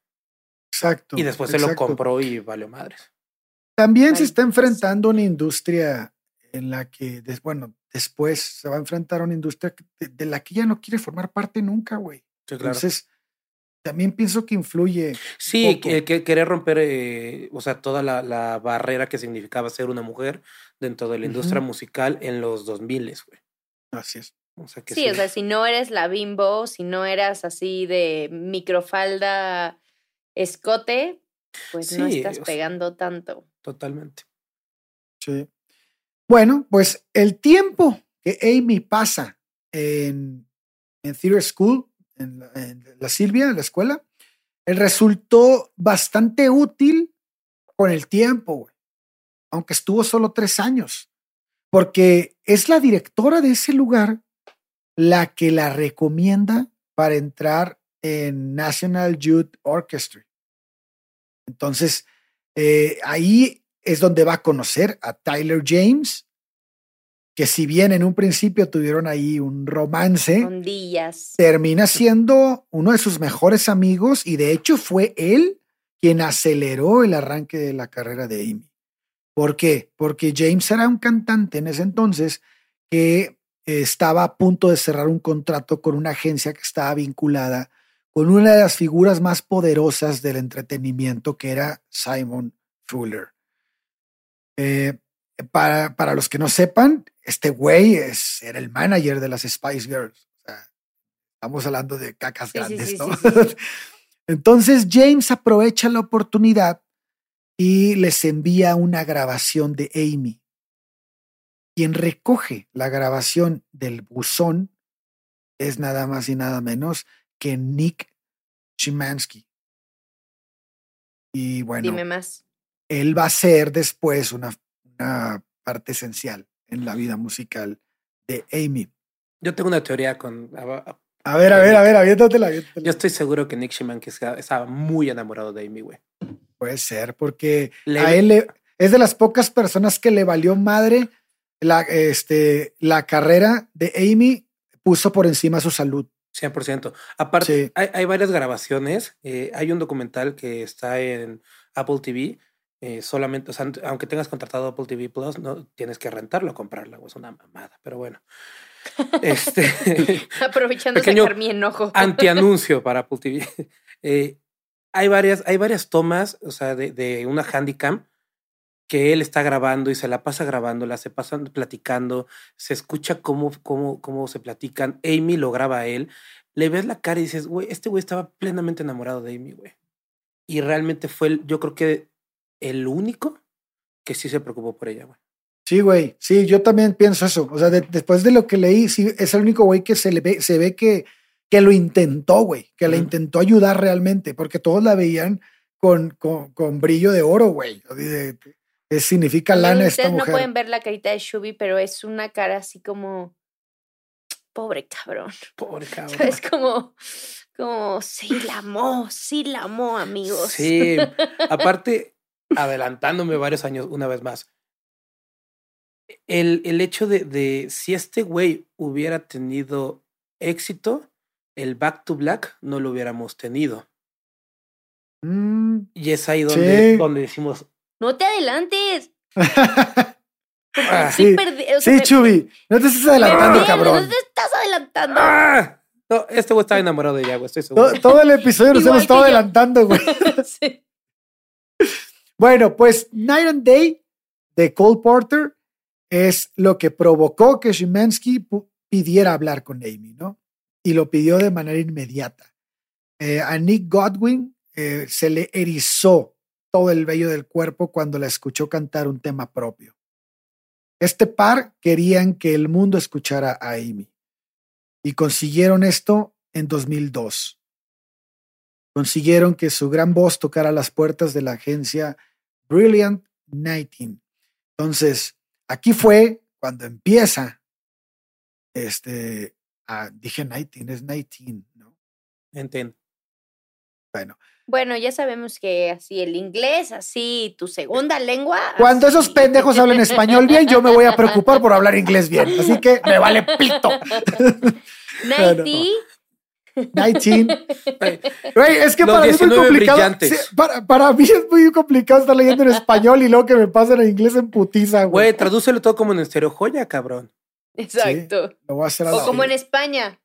Exacto. Y después se lo compró y valió madres. También se está enfrentando una industria en la que, bueno, después se va a enfrentar a una industria de, la que ya no quiere formar parte nunca, güey. Entonces, también pienso que influye. Sí, que, querer romper, eh, o sea, toda la, barrera que significaba ser una mujer dentro de la industria musical en los 2000, güey. Así es. sí, o sea, si no eres la bimbo, si no eras así de microfalda escote, pues no estás pegando tanto. Totalmente. Sí. Bueno, pues el tiempo que Amy pasa en, en Theater School, en la, Silvia, en la escuela, él resultó bastante útil con el tiempo, aunque estuvo solo tres años, porque es la directora de ese lugar la que la recomienda para entrar en National Youth Orchestra. Entonces, eh, ahí es donde va a conocer a Tyler James, que si bien en un principio tuvieron ahí un romance, termina siendo uno de sus mejores amigos y de hecho fue él quien aceleró el arranque de la carrera de Amy. ¿Por qué? Porque James era un cantante en ese entonces que estaba a punto de cerrar un contrato con una agencia que estaba vinculada con una de las figuras más poderosas del entretenimiento, que era Simon Fuller. Eh, para, para, los que no sepan, este güey es, era el manager de las Spice Girls. estamos hablando de cacas grandes, ¿no? Entonces James aprovecha la oportunidad y les envía una grabación de Amy. Quien recoge la grabación del buzón es nada más y nada menos que Nick Chimansky. Y bueno, Dime más él va a ser después una, una parte esencial en la vida musical de Amy. Yo tengo una teoría con, A ver, a ver, a ver, aviéntatela, aviéntatela. Yo estoy seguro que Nick Shimanski estaba muy enamorado de Amy, güey. Puede ser, porque a él es de las pocas personas que le valió madre la, este, la carrera de Amy, puso por encima su salud. 100%. Aparte, hay, varias grabaciones. Eh, hay un documental que está en Apple TV. Eh, solamente, o sea, aunque tengas contratado Apple TV Plus, no tienes que rentarlo o comprarlo. Es una mamada, pero bueno. Este, Aprovechando sacar mi enojo. antianuncio para Apple TV. Eh, hay, varias, hay varias tomas, o sea, de, de una handicam que él está grabando y se la pasa grabándola, se pasan platicando, se escucha cómo, cómo, cómo se platican. Amy lo graba a él. Le ves la cara y dices, güey, este güey estaba plenamente enamorado de Amy, güey. Y realmente fue, yo creo que el único que sí se preocupó por ella, güey. Sí, güey. Sí, yo también pienso eso. O sea, después de lo que leí, sí, es el único güey que se le ve, se ve que, que lo intentó, güey, que le intentó ayudar realmente, porque todos la veían con, con, con brillo de oro, güey. ¿Qué significa lana esta mujer? no pueden ver la carita de Shubi, pero es una cara así como pobre cabrón. Pobre cabrón. Es como, como, sí la amó, sí la amó, amigos. Sí, aparte, adelantándome varios años una vez más, el, el hecho de, de si este güey hubiera tenido éxito, el Back to Black no lo hubiéramos tenido. Mm, y es ahí donde, donde decimos, no te adelantes. Ah, sí, sí Chubi, no te estás adelantando, cabrón. No te estás adelantando. Ah, no, este güey estaba enamorado de ella, güey, estoy seguro. Todo, el episodio nos hemos estado adelantando, güey. sí. Bueno, pues Night and Day de Cole Porter es lo que provocó que Shimensky pidiera hablar con Amy, ¿no? Y lo pidió de manera inmediata. Eh, a Nick Godwin eh, se le erizó todo el vello del cuerpo cuando la escuchó cantar un tema propio. Este par querían que el mundo escuchara a Amy y consiguieron esto en 2002. Consiguieron que su gran voz tocara las puertas de la agencia Brilliant Nighting. Entonces, aquí fue cuando empieza, este, dije Nighting, es Nighting, ¿no? Entiendo. Bueno, bueno, ya sabemos que así el inglés, así tu segunda lengua. Cuando esos pendejos hablen español bien, yo me voy a preocupar por hablar inglés bien. Así que me vale pito. Nighty. Nineteen. es que para mí es muy complicado. para, mí es muy complicado estar leyendo en español y luego que me pasen en inglés en putiza, güey. Güey, tradúcelo todo como en estereojoya, cabrón. Exacto. lo voy a hacer a o como en España.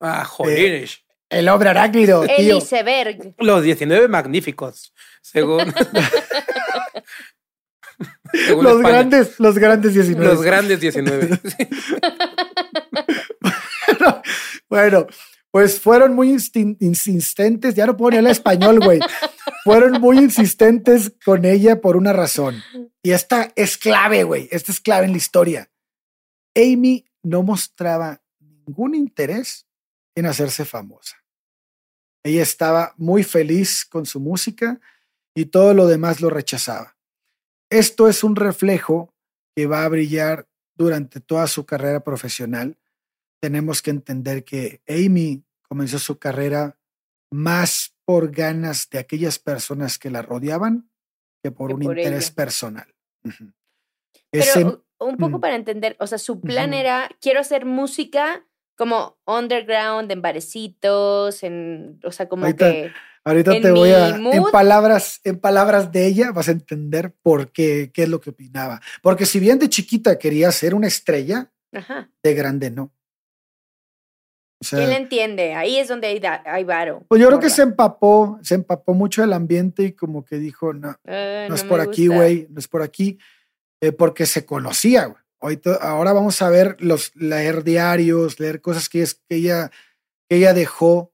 Ah, joder. El hombre arácnido, tío. El iceberg. Los 19 magníficos, según. los grandes, los grandes 19. Los grandes 19. bueno, pues fueron muy insistentes, ya no puedo ni hablar español, güey. Fueron muy insistentes con ella por una razón. Y esta es clave, güey. Esta es clave en la historia. Amy no mostraba ningún interés en hacerse famosa. Ella estaba muy feliz con su música y todo lo demás lo rechazaba. Esto es un reflejo que va a brillar durante toda su carrera profesional. Tenemos que entender que Amy comenzó su carrera más por ganas de aquellas personas que la rodeaban que por un interés personal. Pero un poco para entender, o sea, su plan era, quiero hacer música como underground, en barecitos, en, o sea, como que... Ahorita te voy a, en palabras, en palabras de ella vas a entender por qué, qué es lo que opinaba. Porque si bien de chiquita quería ser una estrella, de grande no. O sea, ¿Quién le entiende? Ahí es donde hay, hay varo. Pues yo creo que se empapó, se empapó mucho el ambiente y como que dijo, no, ah, no, es por aquí, güey, no es por aquí, eh, porque se conocía, güey ahora vamos a ver los leer diarios, leer cosas que, ella, que ella dejó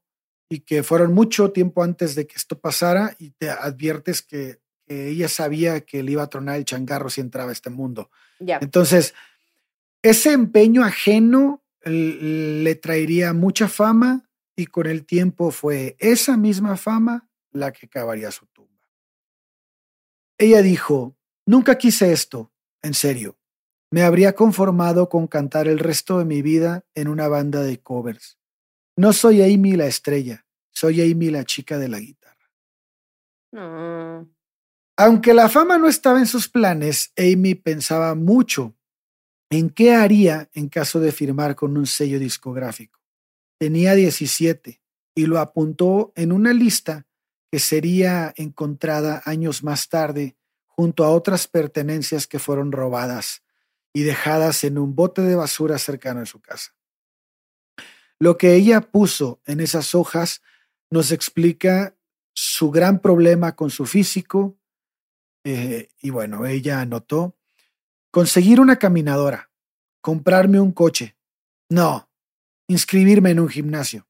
y que fueron mucho tiempo antes de que esto pasara y te adviertes que, ella sabía que le iba a tronar el changarro si entraba a este mundo. Entonces, ese empeño ajeno le traería mucha fama y con el tiempo fue esa misma fama la que cavaría su tumba. Ella dijo, nunca quise esto, en serio. Me habría conformado con cantar el resto de mi vida en una banda de covers. No soy Amy la estrella, soy Amy la chica de la guitarra. No. Aunque la fama no estaba en sus planes, Amy pensaba mucho en qué haría en caso de firmar con un sello discográfico. Tenía 17 y lo apuntó en una lista que sería encontrada años más tarde junto a otras pertenencias que fueron robadas y dejadas en un bote de basura cercano a su casa. Lo que ella puso en esas hojas nos explica su gran problema con su físico eh, y bueno, ella anotó conseguir una caminadora, comprarme un coche, no, inscribirme en un gimnasio,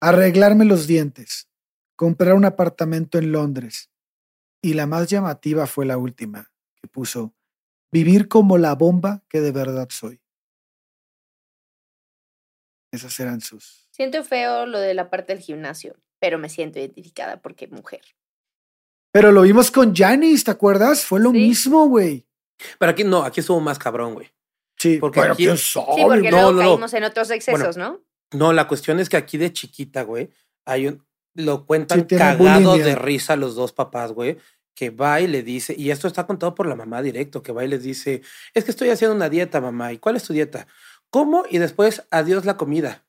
arreglarme los dientes, comprar un apartamento en Londres y la más llamativa fue la última que puso vivir como la bomba que de verdad soy. Esas eran sus. Siento feo lo de la parte del gimnasio, pero me siento identificada porque mujer. Pero lo vimos con Janice, ¿te acuerdas? Fue lo mismo, güey. Pero aquí no, aquí estuvo más cabrón, güey. Sí, porque aquí, sí, porque luego caímos en otros excesos, ¿no? No, la cuestión es que aquí de chiquita, güey, hay un, lo cuentan cagados de risa los dos papás, güey, que va y le dice, y esto está contado por la mamá directo, que va y les dice, es que estoy haciendo una dieta, mamá, ¿y cuál es tu dieta? ¿Cómo? Y después, adiós la comida.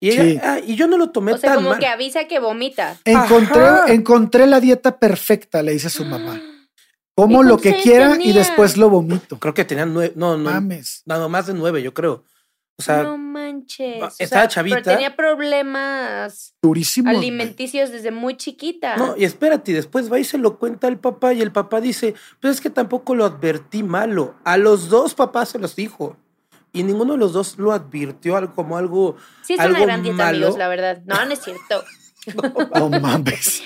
Y ella, ah, y yo no lo tomé o sea, tan como que avisa que vomita. Encontré, encontré la dieta perfecta, le dice a su mamá. Como lo que quiera y después lo vomito. Creo que tenían nueve, no, no, Mames. no, más de nueve, yo creo. O sea, no manches. Estaba chavita. Pero tenía problemas durísimos alimenticios desde muy chiquita. No, y espérate, después va y se lo cuenta al papá y el papá dice, pues es que tampoco lo advertí malo. A los dos papás se los dijo. Y ninguno de los dos lo advirtió como algo. Sí, es una gran dieta, amigos, la verdad. No, no es cierto. no, mames.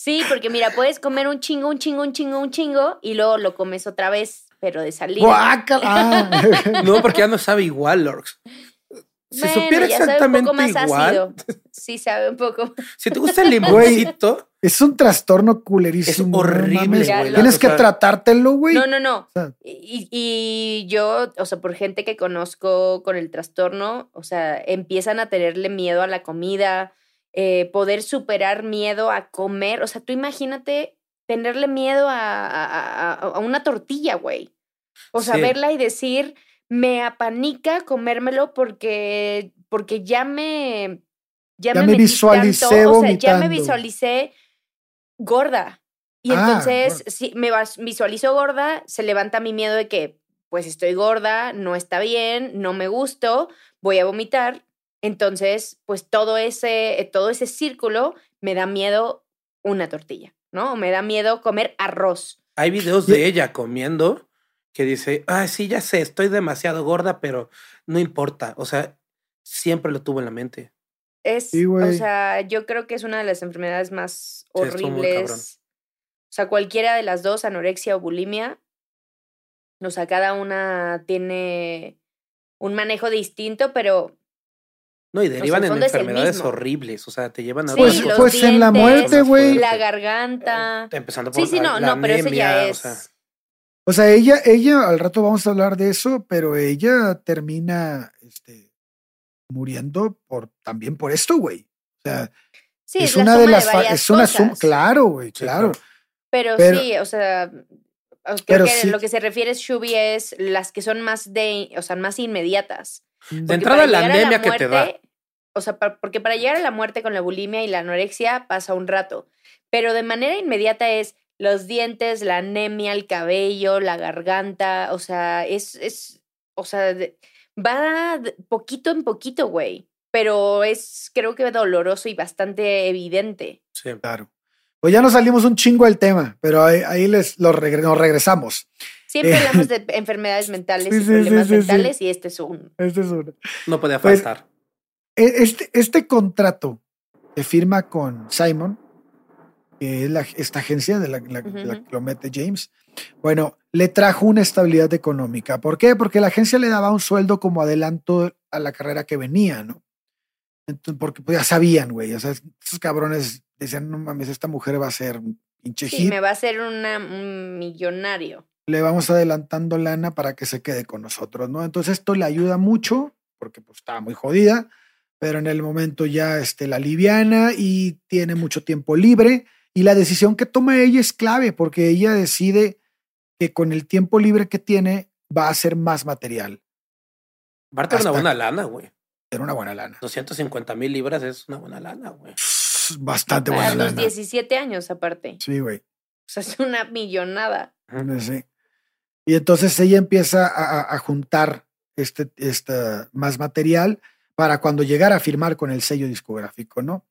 Sí, porque mira, puedes comer un chingo, un chingo, un chingo, un chingo y luego lo comes otra vez pero de salir. no, porque ya no sabe igual, Lorx. Si supiera exactamente igual. Sí, sabe un poco. Si te gusta el limoncito. Es un trastorno culerísimo. Es horrible, güey. Tienes que tratártelo, güey. No, no, no. y, y, yo, o sea, por gente que conozco con el trastorno, o sea, empiezan a tenerle miedo a la comida, eh, poder superar miedo a comer. O sea, tú imagínate tenerle miedo a, una tortilla, güey. O sea, verla y decir, me apanica comérmelo porque, porque ya me... Ya, me, visualicé o sea, ya me visualicé gorda. Y ah, entonces, si me visualizo gorda, se levanta mi miedo de que, pues estoy gorda, no está bien, no me gusto, voy a vomitar. Entonces, pues todo ese, todo ese círculo me da miedo una tortilla. ¿no? Me da miedo comer arroz. Hay videos de ella comiendo que dice, ah, sí, ya sé, estoy demasiado gorda, pero no importa. O sea, siempre lo tuvo en la mente. Es, o sea, yo creo que es una de las enfermedades más horribles. O sea, cualquiera de las dos, anorexia o bulimia, o sea, cada una tiene un manejo distinto, pero no, y derivan en enfermedades horribles, o sea, te llevan a... pues, pues en la muerte, güey. La garganta. Empezando por Sí, sí, no, no, pero eso ya es... O sea, ella, ella, al rato vamos a hablar de eso, pero ella termina este, muriendo por, también por esto, güey. O sea, sí, es, una de las... es una suma, claro, güey, claro. Pero, sí, o sea, creo que lo que se refiere es Shubi es las que son más de, o sea, más inmediatas. De entrada la anemia que te da. O sea, porque para llegar a la muerte con la bulimia y la anorexia pasa un rato, pero de manera inmediata es los dientes, la anemia, el cabello, la garganta, o sea, es, es o sea, va poquito en poquito, güey, pero es creo que doloroso y bastante evidente. Sí, claro. Pues ya nos salimos un chingo del tema, pero ahí, les lo nos regresamos. Siempre eh, hablamos de enfermedades mentales y problemas mentales y este es uno. Este es uno. No podía pues, faltar. E, este, este contrato que firma con Simon, que es la, esta agencia de la, que lo mete James, bueno, le trajo una estabilidad económica. ¿Por qué? Porque la agencia le daba un sueldo como adelanto a la carrera que venía, ¿no? Entonces, porque pues, ya sabían, güey. O sea, esos cabrones decían, no mames, esta mujer va a ser un pinche Sí, me va a ser un millonario le vamos adelantando lana para que se quede con nosotros, ¿no? Entonces esto le ayuda mucho, porque pues estaba muy jodida, pero en el momento ya este, la liviana y tiene mucho tiempo libre. Y la decisión que toma ella es clave porque ella decide que con el tiempo libre que tiene va a hacer más material. Aparte era una buena lana, güey. Era una buena lana. 250 mil libras es una buena lana, güey. Bastante buena lana. A los 17 años, aparte. Sí, güey. O sea, es una millonada. Sí. Y entonces ella empieza a, juntar este, este, más material para cuando llegara a firmar con el sello discográfico, ¿no?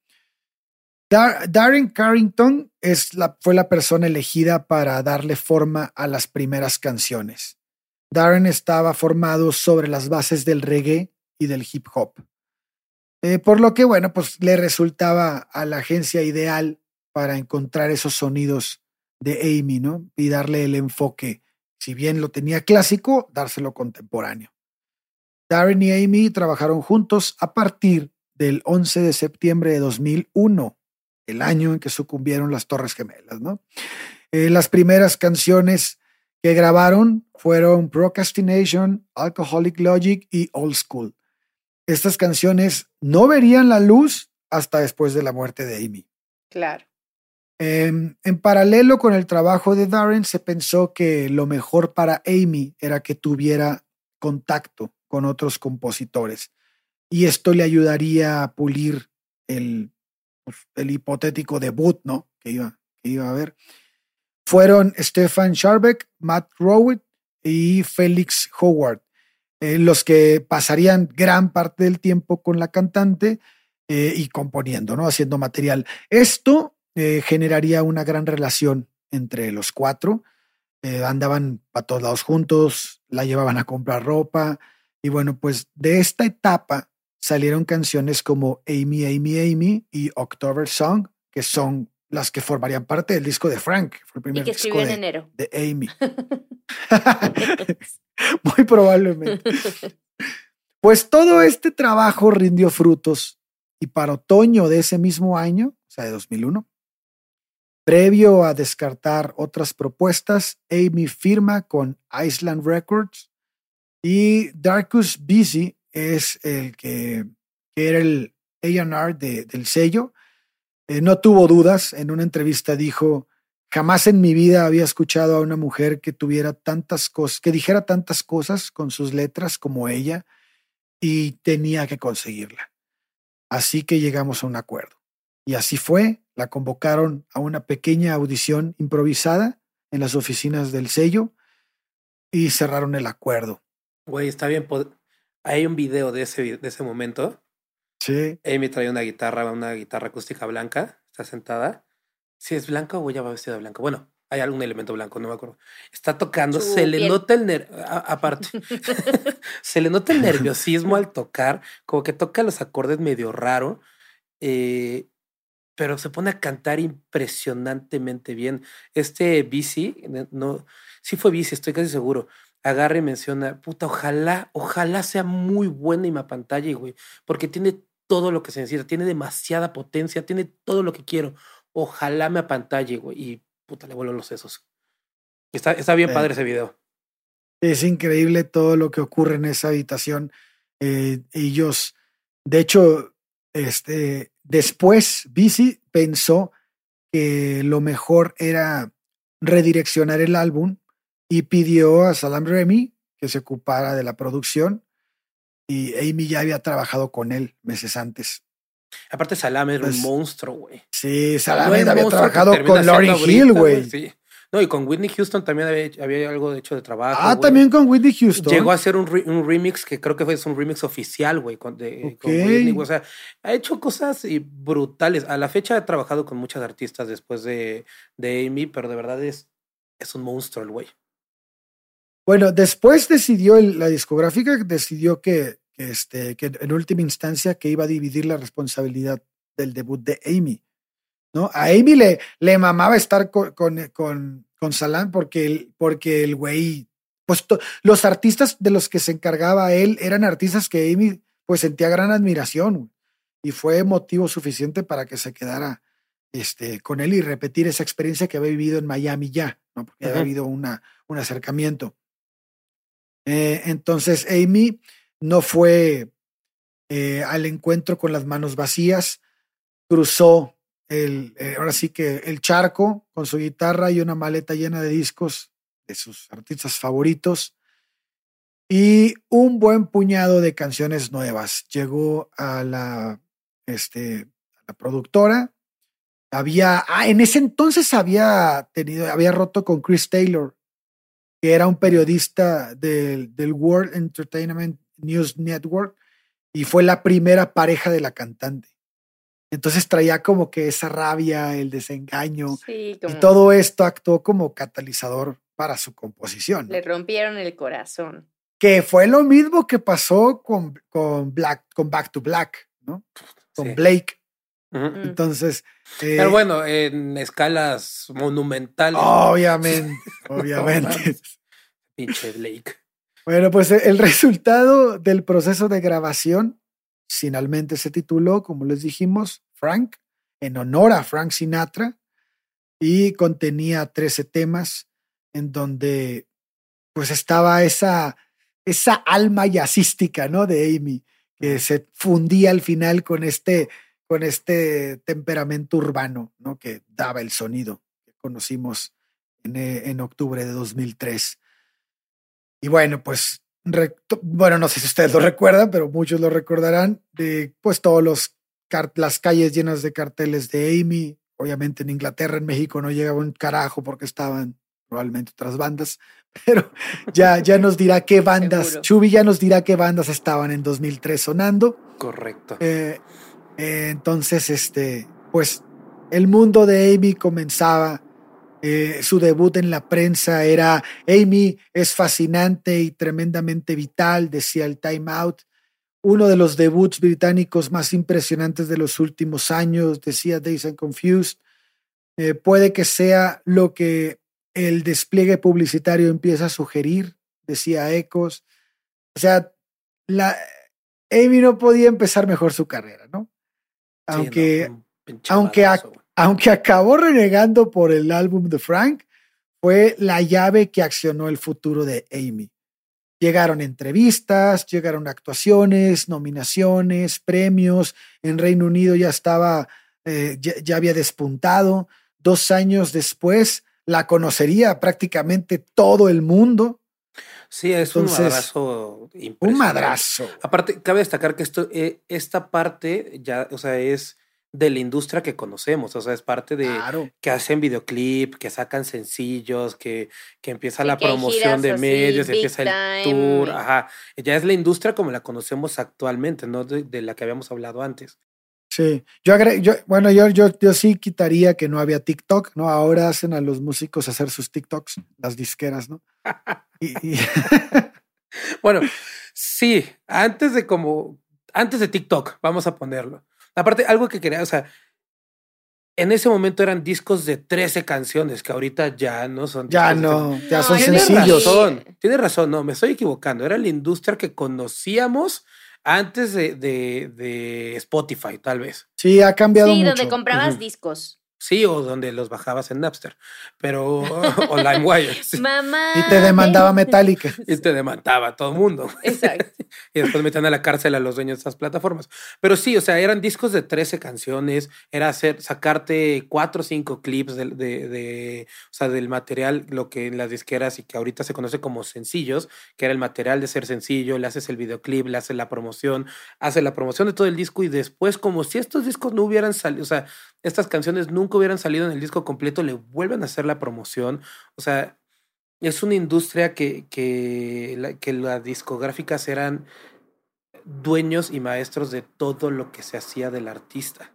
Darren Carrington es la, fue la persona elegida para darle forma a las primeras canciones. Darren estaba formado sobre las bases del reggae y del hip hop. Eh, por lo que, bueno, pues le resultaba a la agencia ideal para encontrar esos sonidos de Amy, ¿no? Y darle el enfoque, si bien lo tenía clásico, dárselo contemporáneo. Darren y Amy trabajaron juntos a partir del 11 de septiembre de 2001, el año en que sucumbieron las Torres Gemelas. Eh, las primeras canciones que grabaron fueron Procrastination, Alcoholic Logic y Old School. Estas canciones no verían la luz hasta después de la muerte de Amy. Claro. Em, en paralelo con el trabajo de Darren, se pensó que lo mejor para Amy era que tuviera contacto con otros compositores y esto le ayudaría a pulir el, pues, el hipotético debut ¿no? que, iba, que iba a haber. Fueron Stefan Scharbeck, Matt Rowett y Felix Howard, eh, los que pasarían gran parte del tiempo con la cantante eh, y componiendo, ¿no? haciendo material. Esto eh, generaría una gran relación entre los cuatro. Eh, andaban a todos lados juntos, la llevaban a comprar ropa. Y bueno, pues de esta etapa salieron canciones como Amy, Amy, Amy y October Song, que son las que formarían parte del disco de Frank. Fue el primer que disco de, en enero. de Amy. Muy probablemente. Pues todo este trabajo rindió frutos y para otoño de ese mismo año, o sea, de 2001, Previo a descartar otras propuestas, Amy firma con Island Records y Darkus Busy es el que, era el AR del sello. Eh, no tuvo dudas, en una entrevista dijo, jamás en mi vida había escuchado a una mujer que tuviera tantas cosas, que dijera tantas cosas con sus letras como ella y tenía que conseguirla. Así que llegamos a un acuerdo. Y así fue, la convocaron a una pequeña audición improvisada en las oficinas del sello y cerraron el acuerdo. Güey, está bien. Hay un video de ese, de ese momento. Sí. Amy trae una guitarra, una guitarra acústica blanca, está sentada. Si es blanca o ya va vestida de blanco. Bueno, hay algún elemento blanco, no me acuerdo. Está tocando, se le nota el ner aparte, se le nota el nerviosismo al tocar, como que toca los acordes medio raro. Eh, pero se pone a cantar impresionantemente bien. Este bici, no, sí fue bici, estoy casi seguro. Agarra y menciona, puta, ojalá, ojalá sea muy buena y me pantalla, güey, porque tiene todo lo que se necesita, tiene demasiada potencia, tiene todo lo que quiero. Ojalá me apantalle, güey, y puta, le vuelo los sesos. Está, está bien padre ese video. Es increíble todo lo que ocurre en esa habitación. Eh, ellos, de hecho, este, Después, Bici pensó que lo mejor era redireccionar el álbum y pidió a Salam Remy que se ocupara de la producción y Amy ya había trabajado con él meses antes. Aparte Salam era un monstruo, güey. Sí, Salam había trabajado con Laurie Hill, güey. No, y con Whitney Houston también había, algo de hecho de trabajo. Ah, también con Whitney Houston. Llegó a hacer un, un remix que creo que fue un remix oficial, güey, con, Whitney. O sea, ha hecho cosas brutales. A la fecha ha trabajado con muchas artistas después de, de Amy, pero de verdad es, es un monstruo el güey. Bueno, después decidió la discográfica, decidió que, este, que en última instancia que iba a dividir la responsabilidad del debut de Amy. ¿No? A Amy le, le mamaba estar con, con, con, Salam porque el, porque el güey, pues los artistas de los que se encargaba él eran artistas que Amy pues sentía gran admiración y fue motivo suficiente para que se quedara este, con él y repetir esa experiencia que había vivido en Miami ya, ¿no? porque había habido una, un acercamiento. Eh, entonces Amy no fue eh, al encuentro con las manos vacías, cruzó el, eh, ahora sí que el charco con su guitarra y una maleta llena de discos de sus artistas favoritos y un buen puñado de canciones nuevas. Llegó a la, este, la productora. Había, ah, en ese entonces había tenido, había roto con Chris Taylor, que era un periodista del, del World Entertainment News Network y fue la primera pareja de la cantante. Entonces traía como que esa rabia, el desengaño y todo esto actuó como catalizador para su composición. Le rompieron el corazón. Que fue lo mismo que pasó con, con, Black, con Back to Black, ¿no? Con Blake. Mm. Entonces. Eh, Pero bueno, en escalas monumentales. Obviamente, obviamente. Pinche Blake. Bueno, pues el resultado del proceso de grabación finalmente se tituló, como les dijimos, Frank, en honor a Frank Sinatra, y contenía 13 temas en donde pues estaba esa, esa alma jazzística, ¿no? De Amy, que se fundía al final con este, con este temperamento urbano, ¿no? Que daba el sonido que conocimos en, eh, en octubre de 2003. Y bueno, pues bueno, no sé si ustedes lo recuerdan, pero muchos lo recordarán, de pues todos los las calles llenas de carteles de Amy. Obviamente en Inglaterra, en México no llegaba un carajo porque estaban probablemente otras bandas, pero ya, ya nos dirá qué bandas, Chubi ya nos dirá qué bandas estaban en 2003 sonando. Correcto. Eh, eh, entonces, este, pues el mundo de Amy comenzaba eh, su debut en la prensa era Amy es fascinante y tremendamente vital, decía el Time Out. Uno de los debuts británicos más impresionantes de los últimos años, decía Days and Confused. Eh, puede que sea lo que el despliegue publicitario empieza a sugerir, decía Ecos. O sea, la, Amy no podía empezar mejor su carrera, ¿no? Aunque, aunque, aunque acabó renegando por el álbum de Frank, fue la llave que accionó el futuro de Amy. Llegaron entrevistas, llegaron actuaciones, nominaciones, premios. En Reino Unido ya estaba, eh, ya, había despuntado. Dos años después la conocería prácticamente todo el mundo. Sí, es un madrazo Un madrazo. Aparte, cabe destacar que esto, eh, esta parte ya, o sea, es de la industria que conocemos, o sea, es parte de que hacen videoclip, que sacan sencillos, que, que empieza la promoción de medios, empieza el tour, ajá, ya es la industria como la conocemos actualmente, no de, la que habíamos hablado antes. Sí, yo, yo bueno, yo, yo, yo sí quitaría que no había TikTok, ¿no? Ahora hacen a los músicos hacer sus TikToks, las disqueras, ¿no? bueno, sí, antes de como, antes de TikTok, vamos a ponerlo. Aparte, algo que quería, o sea, en ese momento eran discos de 13 canciones, que ahorita ya no son. Ya no, ya son sencillos. Razón, tienes razón, no, me estoy equivocando. Era la industria que conocíamos antes de, de, Spotify, tal vez. Sí, ha cambiado mucho. Sí, donde comprabas discos. Sí, o donde los bajabas en Napster, pero o LimeWire. Mamá. Y te demandaba Metallica. Y te demandaba todo el mundo. Exacto. y después metían a la cárcel a los dueños de esas plataformas. Pero sí, o sea, eran discos de 13 canciones, era hacer, sacarte cuatro o cinco clips de, de, o sea, del material, lo que en las disqueras y que ahorita se conoce como sencillos, que era el material de ser sencillo, le haces el videoclip, le haces la promoción, haces la promoción de todo el disco y después como si estos discos no hubieran salido, o sea, estas canciones nunca hubieran salido en el disco completo, le vuelven a hacer la promoción. O sea, es una industria que, que, que las discográficas eran dueños y maestros de todo lo que se hacía del artista.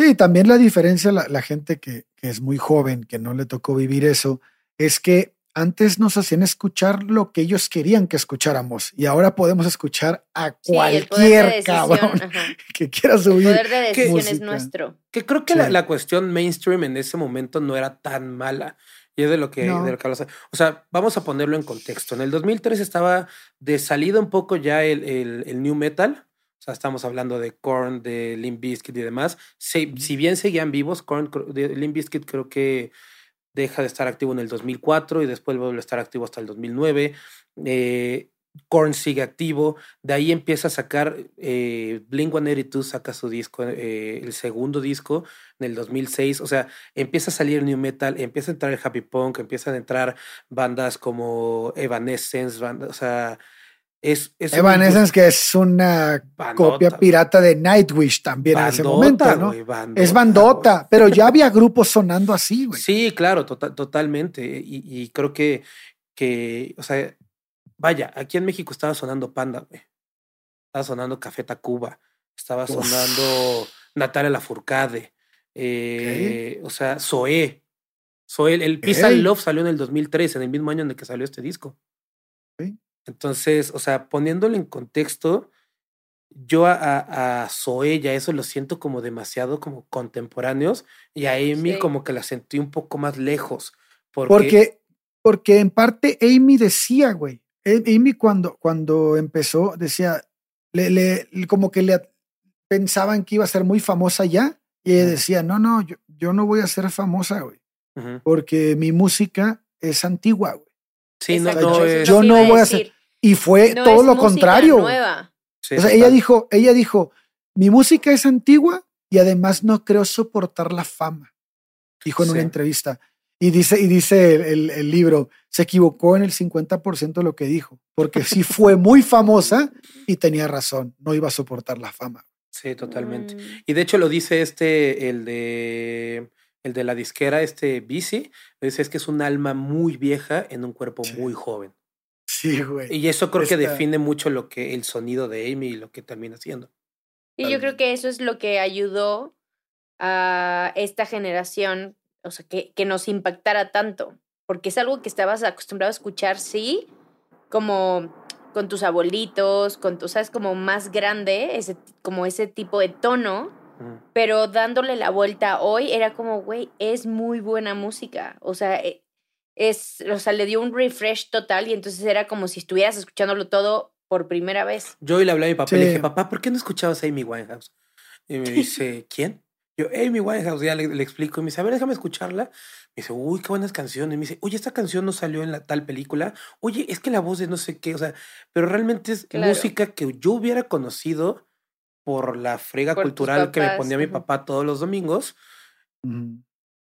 Sí, también la diferencia, la, gente que, es muy joven, que no le tocó vivir eso, es que antes nos hacían escuchar lo que ellos querían que escucháramos y ahora podemos escuchar a cualquier cabrón que quiera subir. El poder de decisión es nuestro. Que creo que la, cuestión mainstream en ese momento no era tan mala. Y es de lo que, de lo que O sea, vamos a ponerlo en contexto. En el 2003 estaba de salida un poco ya el, el, new metal. O sea, estamos hablando de Korn, de Limp Bizkit y demás. Si, si bien seguían vivos, Korn, Limp Bizkit creo que deja de estar activo en el 2004 y después vuelve a estar activo hasta el 2009. Eh, Korn sigue activo, de ahí empieza a sacar, eh, Blink 182 saca su disco, eh, el segundo disco en el 2006, o sea, empieza a salir New Metal, empieza a entrar el Happy Punk, empiezan a entrar bandas como Evanescence, o sea, es, es Evanescence que es una copia pirata de Nightwish también en ese momento, ¿no? es bandota, pero ya había grupos sonando así, güey. Sí, claro, tota-, totalmente, y, y creo que, que, o sea, Vaya, aquí en México estaba sonando Panda, güey. Estaba sonando Café Tacuba. Estaba sonando Natalia Lafourcade. Eh, O sea, Zoé. Zoé, el Pizza Love salió en el 2003, en el mismo año en el que salió este disco. Entonces, o sea, poniéndolo en contexto, yo a, a, a Zoé ya eso lo siento como demasiado como contemporáneos y a Amy como que la sentí un poco más lejos. Porque, porque, porque en parte Amy decía, güey, Amy cuando, cuando empezó decía, le, le, como que le pensaban que iba a ser muy famosa ya y ella decía, no, no, yo, yo no voy a ser famosa, güey, porque mi música es antigua, güey. Sí, no, no yo, no voy a hacer. Y fue todo lo contrario. Nueva. o sea, ella dijo, ella dijo, mi música es antigua y además no creo soportar la fama. Dijo en una entrevista. Y dice, y dice el, el, libro, se equivocó en el 50% de lo que dijo, porque sí fue muy famosa y tenía razón, no iba a soportar la fama. Sí, totalmente. Mm. Y de hecho lo dice este, el de, el de la disquera, este Bici, dice es que es un alma muy vieja en un cuerpo muy joven. Sí, güey. Y eso creo que define mucho lo que el sonido de Amy y lo que termina siendo. Y yo creo que eso es lo que ayudó a esta generación o sea, que, que nos impactara tanto, porque es algo que estabas acostumbrado a escuchar, sí, como con tus abuelitos, con tu, sabes, como más grande, ese, como ese tipo de tono, pero dándole la vuelta hoy era como, güey, es muy buena música, o sea, e, es, o sea, le dio un refresh total y entonces era como si estuvieras escuchándolo todo por primera vez. Yo hoy le hablé a mi papá y le dije, papá, ¿por qué no escuchabas a Amy Winehouse? Y me dice, ¿quién? Yo, Amy Winehouse, ya le, explico. Y me dice, a ver, déjame escucharla. Me dice, uy, qué buenas canciones. Y me dice, oye, esta canción no salió en la tal película. Oye, es que la voz de no sé qué. O sea, pero realmente es música que yo hubiera conocido por la frega cultural que me ponía mi papá todos los domingos.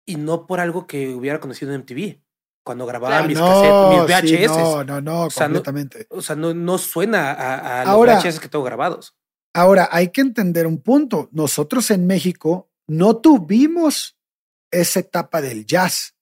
Y no por algo que hubiera conocido en MTV. Cuando grababa mis cassettes, mis VHS. no, no, no, completamente. o sea, no, no suena a, a los VHS que tengo grabados. Ahora, hay que entender un punto. Nosotros en México no tuvimos esa etapa del jazz.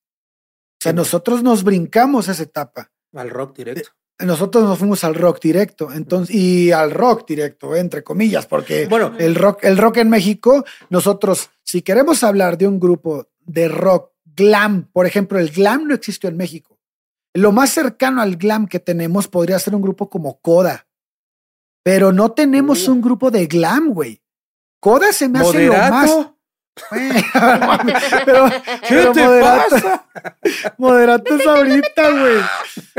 O sea, nosotros nos brincamos esa etapa. Al rock directo. Nosotros nos fuimos al rock directo, entonces, y al rock directo, entre comillas, porque bueno, el rock, el rock en México, nosotros, si queremos hablar de un grupo de rock glam, por ejemplo, el glam no existió en México. Lo más cercano al glam que tenemos podría ser un grupo como Coda, pero no tenemos un grupo de glam, güey. Coda se me hace lo más pero, ¿Qué te pasa? Moderatos ahorita, güey.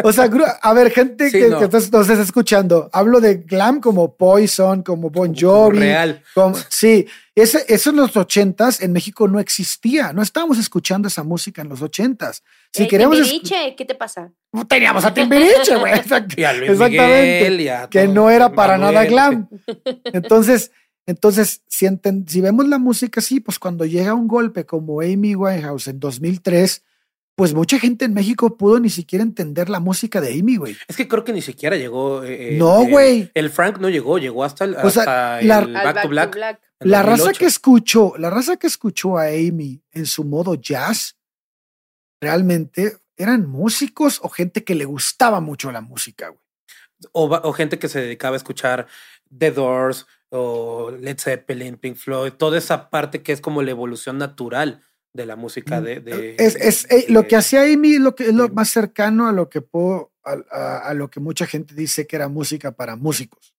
O sea, a ver, gente que, no. que nos estás escuchando, hablo de glam como Poison, como Bon Jovi. real. sí, ese, eso en los ochentas en México no existía. No estábamos escuchando esa música en los ochentas. Si eh, queremos. Timbiriche, ¿qué te pasa? Teníamos a Timbiriche, güey. Exactamente. que no era para nada glam. Entonces entonces, si, si vemos la música así, pues cuando llega un golpe como Amy Winehouse en 2003, pues mucha gente en México pudo ni siquiera entender la música de Amy, güey. Es que creo que ni siquiera llegó. Eh, eh, no, eh, güey. el Frank no llegó, llegó hasta el, Back, to Black. La raza que escuchó, la raza que escuchó a Amy en su modo jazz, realmente eran músicos o gente que le gustaba mucho la música, güey. O, o gente que se dedicaba a escuchar The Doors, o Led Zeppelin, Pink Floyd, toda esa parte que es como la evolución natural de la música mm, de... es, eh, lo que hacía Amy lo que es lo más cercano a lo que puedo, a, lo que mucha gente dice que era música para músicos.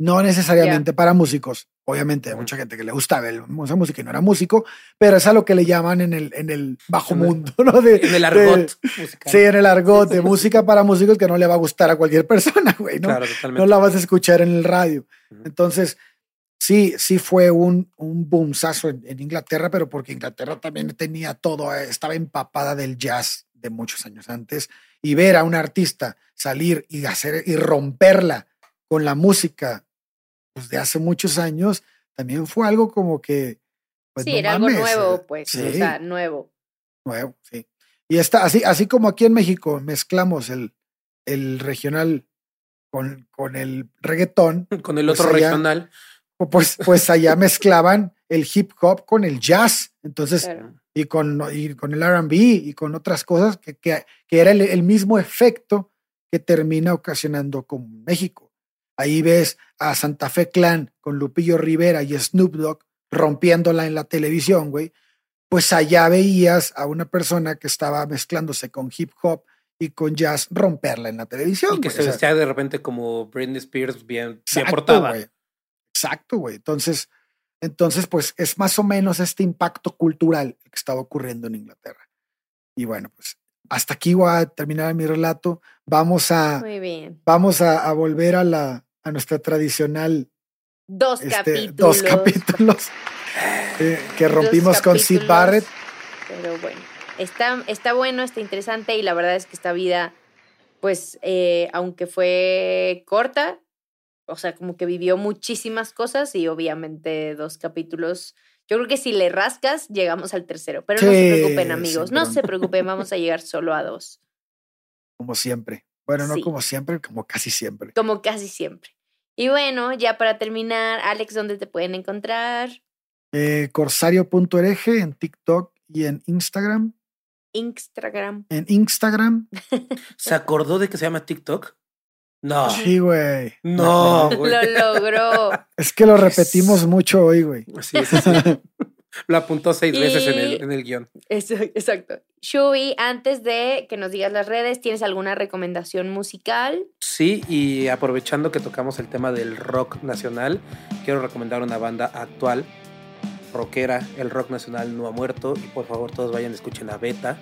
No necesariamente para músicos. Obviamente, hay mucha gente que le gusta ver esa música y no era músico, pero es a lo que le llaman en el, en el bajo mundo, ¿no? en el argot. sí, en el argot de música para músicos que no le va a gustar a cualquier persona, güey, ¿no? No la vas a escuchar en el radio. Entonces, sí, sí fue un, un boomsazo en, en, Inglaterra, pero porque Inglaterra también tenía todo, estaba empapada del jazz de muchos años antes y ver a un artista salir y hacer y romperla con la música pues, de hace muchos años, también fue algo como que. Pues, sí, era algo nuevo, pues, o sea, nuevo. Nuevo, sí. Y está así, así como aquí en México mezclamos el, el regional con, con el reggaetón. Con el pues otro regional. Pues, pues allá mezclaban el hip hop con el jazz. Entonces, y, con, y con el RB y con otras cosas que, que, que era el, mismo efecto que termina ocasionando con México. Ahí ves a Santa Fe Clan con Lupillo Rivera y Snoop Dogg rompiéndola en la televisión, güey. Pues allá veías a una persona que estaba mezclándose con hip hop y con jazz romperla en la televisión. Y que se vestía de repente como Britney Spears bien, portada. Exacto, güey. Entonces, entonces, pues es más o menos este impacto cultural que estaba ocurriendo en Inglaterra. Y bueno, pues hasta aquí voy a terminar mi relato. Vamos a, Vamos a, volver a la a nuestra tradicional dos este, capítulos. Dos capítulos eh, que rompimos con Sid Barrett. Pero bueno. Está, está bueno, está interesante y la verdad es que esta vida, pues, eh, aunque fue corta, o sea, como que vivió muchísimas cosas y obviamente dos capítulos. Yo creo que si le rascas, llegamos al tercero. Pero no se preocupen, amigos. No se preocupen, vamos a llegar solo a dos. Como siempre. Bueno, no como siempre, como casi siempre. Como casi siempre. Y bueno, ya para terminar, Alex, ¿dónde te pueden encontrar? Eh, corsario.ereje en TikTok y en Instagram. Instagram. En Instagram. ¿Se acordó de que se llama TikTok? No. Sí, güey. No, güey. Lo logró. Es que lo repetimos mucho hoy, güey. Sí, sí, sí. Lo apuntó seis veces en el, en el guion. exacto. Shubi, antes de que nos digas las redes, ¿tienes alguna recomendación musical? Sí, y aprovechando que tocamos el tema del rock nacional, quiero recomendar una banda actual rockera, el rock nacional no ha muerto. Y por favor, todos vayan, escuchen a Beta.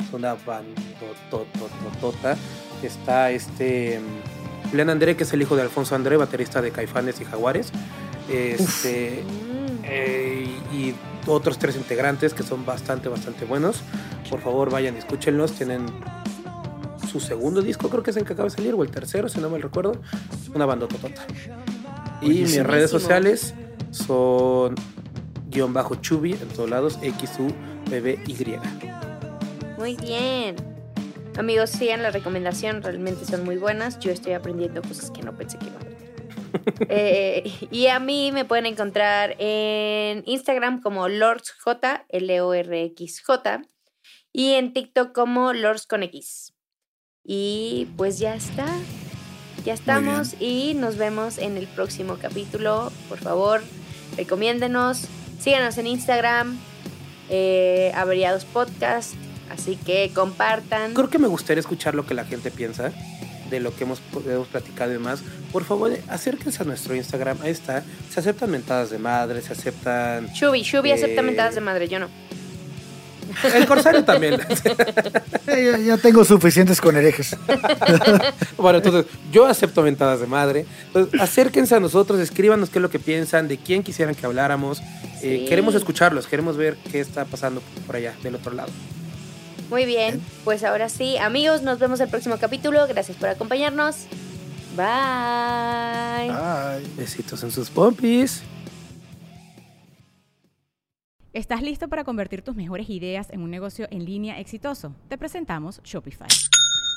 Es una bandotototota. Está este. Mm, Leon André, que es el hijo de Alfonso André, baterista de Caifanes y Jaguares. Este. Eh, y otros tres integrantes que son bastante, bastante buenos. Por favor, vayan y escúchenlos. Tienen su segundo disco, creo que es el que acaba de salir, o el tercero, si no me recuerdo. Una bandototota. Y mis redes sociales son guion bajo Chubi en todos lados, X, U, B, B, Y. Muy bien. Amigos, sigan la recomendación, realmente son muy buenas. Yo estoy aprendiendo cosas que no pensé que iba a. Eh, y a mí me pueden encontrar en Instagram como LordsJ, L-O-R-X-J, y en TikTok como Lords con X. Y pues ya está. Ya estamos y nos vemos en el próximo capítulo. Por favor, recomiéndenos, Síganos en Instagram, eh, Averiados Podcast, así que compartan. Creo que me gustaría escuchar lo que la gente piensa de lo que hemos, hemos platicado y demás. Por favor, acérquense a nuestro Instagram. Ahí está. Se aceptan mentadas de madre, se aceptan. Shubi, Shubi acepta mentadas de madre, yo no. El corsario también. ya, tengo suficientes con herejes. bueno, entonces yo acepto ventadas de madre. Entonces, acérquense a nosotros, escríbanos qué es lo que piensan, de quién quisieran que habláramos. Eh, queremos escucharlos, queremos ver qué está pasando por allá, del otro lado. Muy bien, pues ahora sí, amigos, nos vemos el próximo capítulo. Gracias por acompañarnos. Bye. Bye. Besitos en sus pompis. ¿Estás listo para convertir tus mejores ideas en un negocio en línea exitoso? Te presentamos Shopify.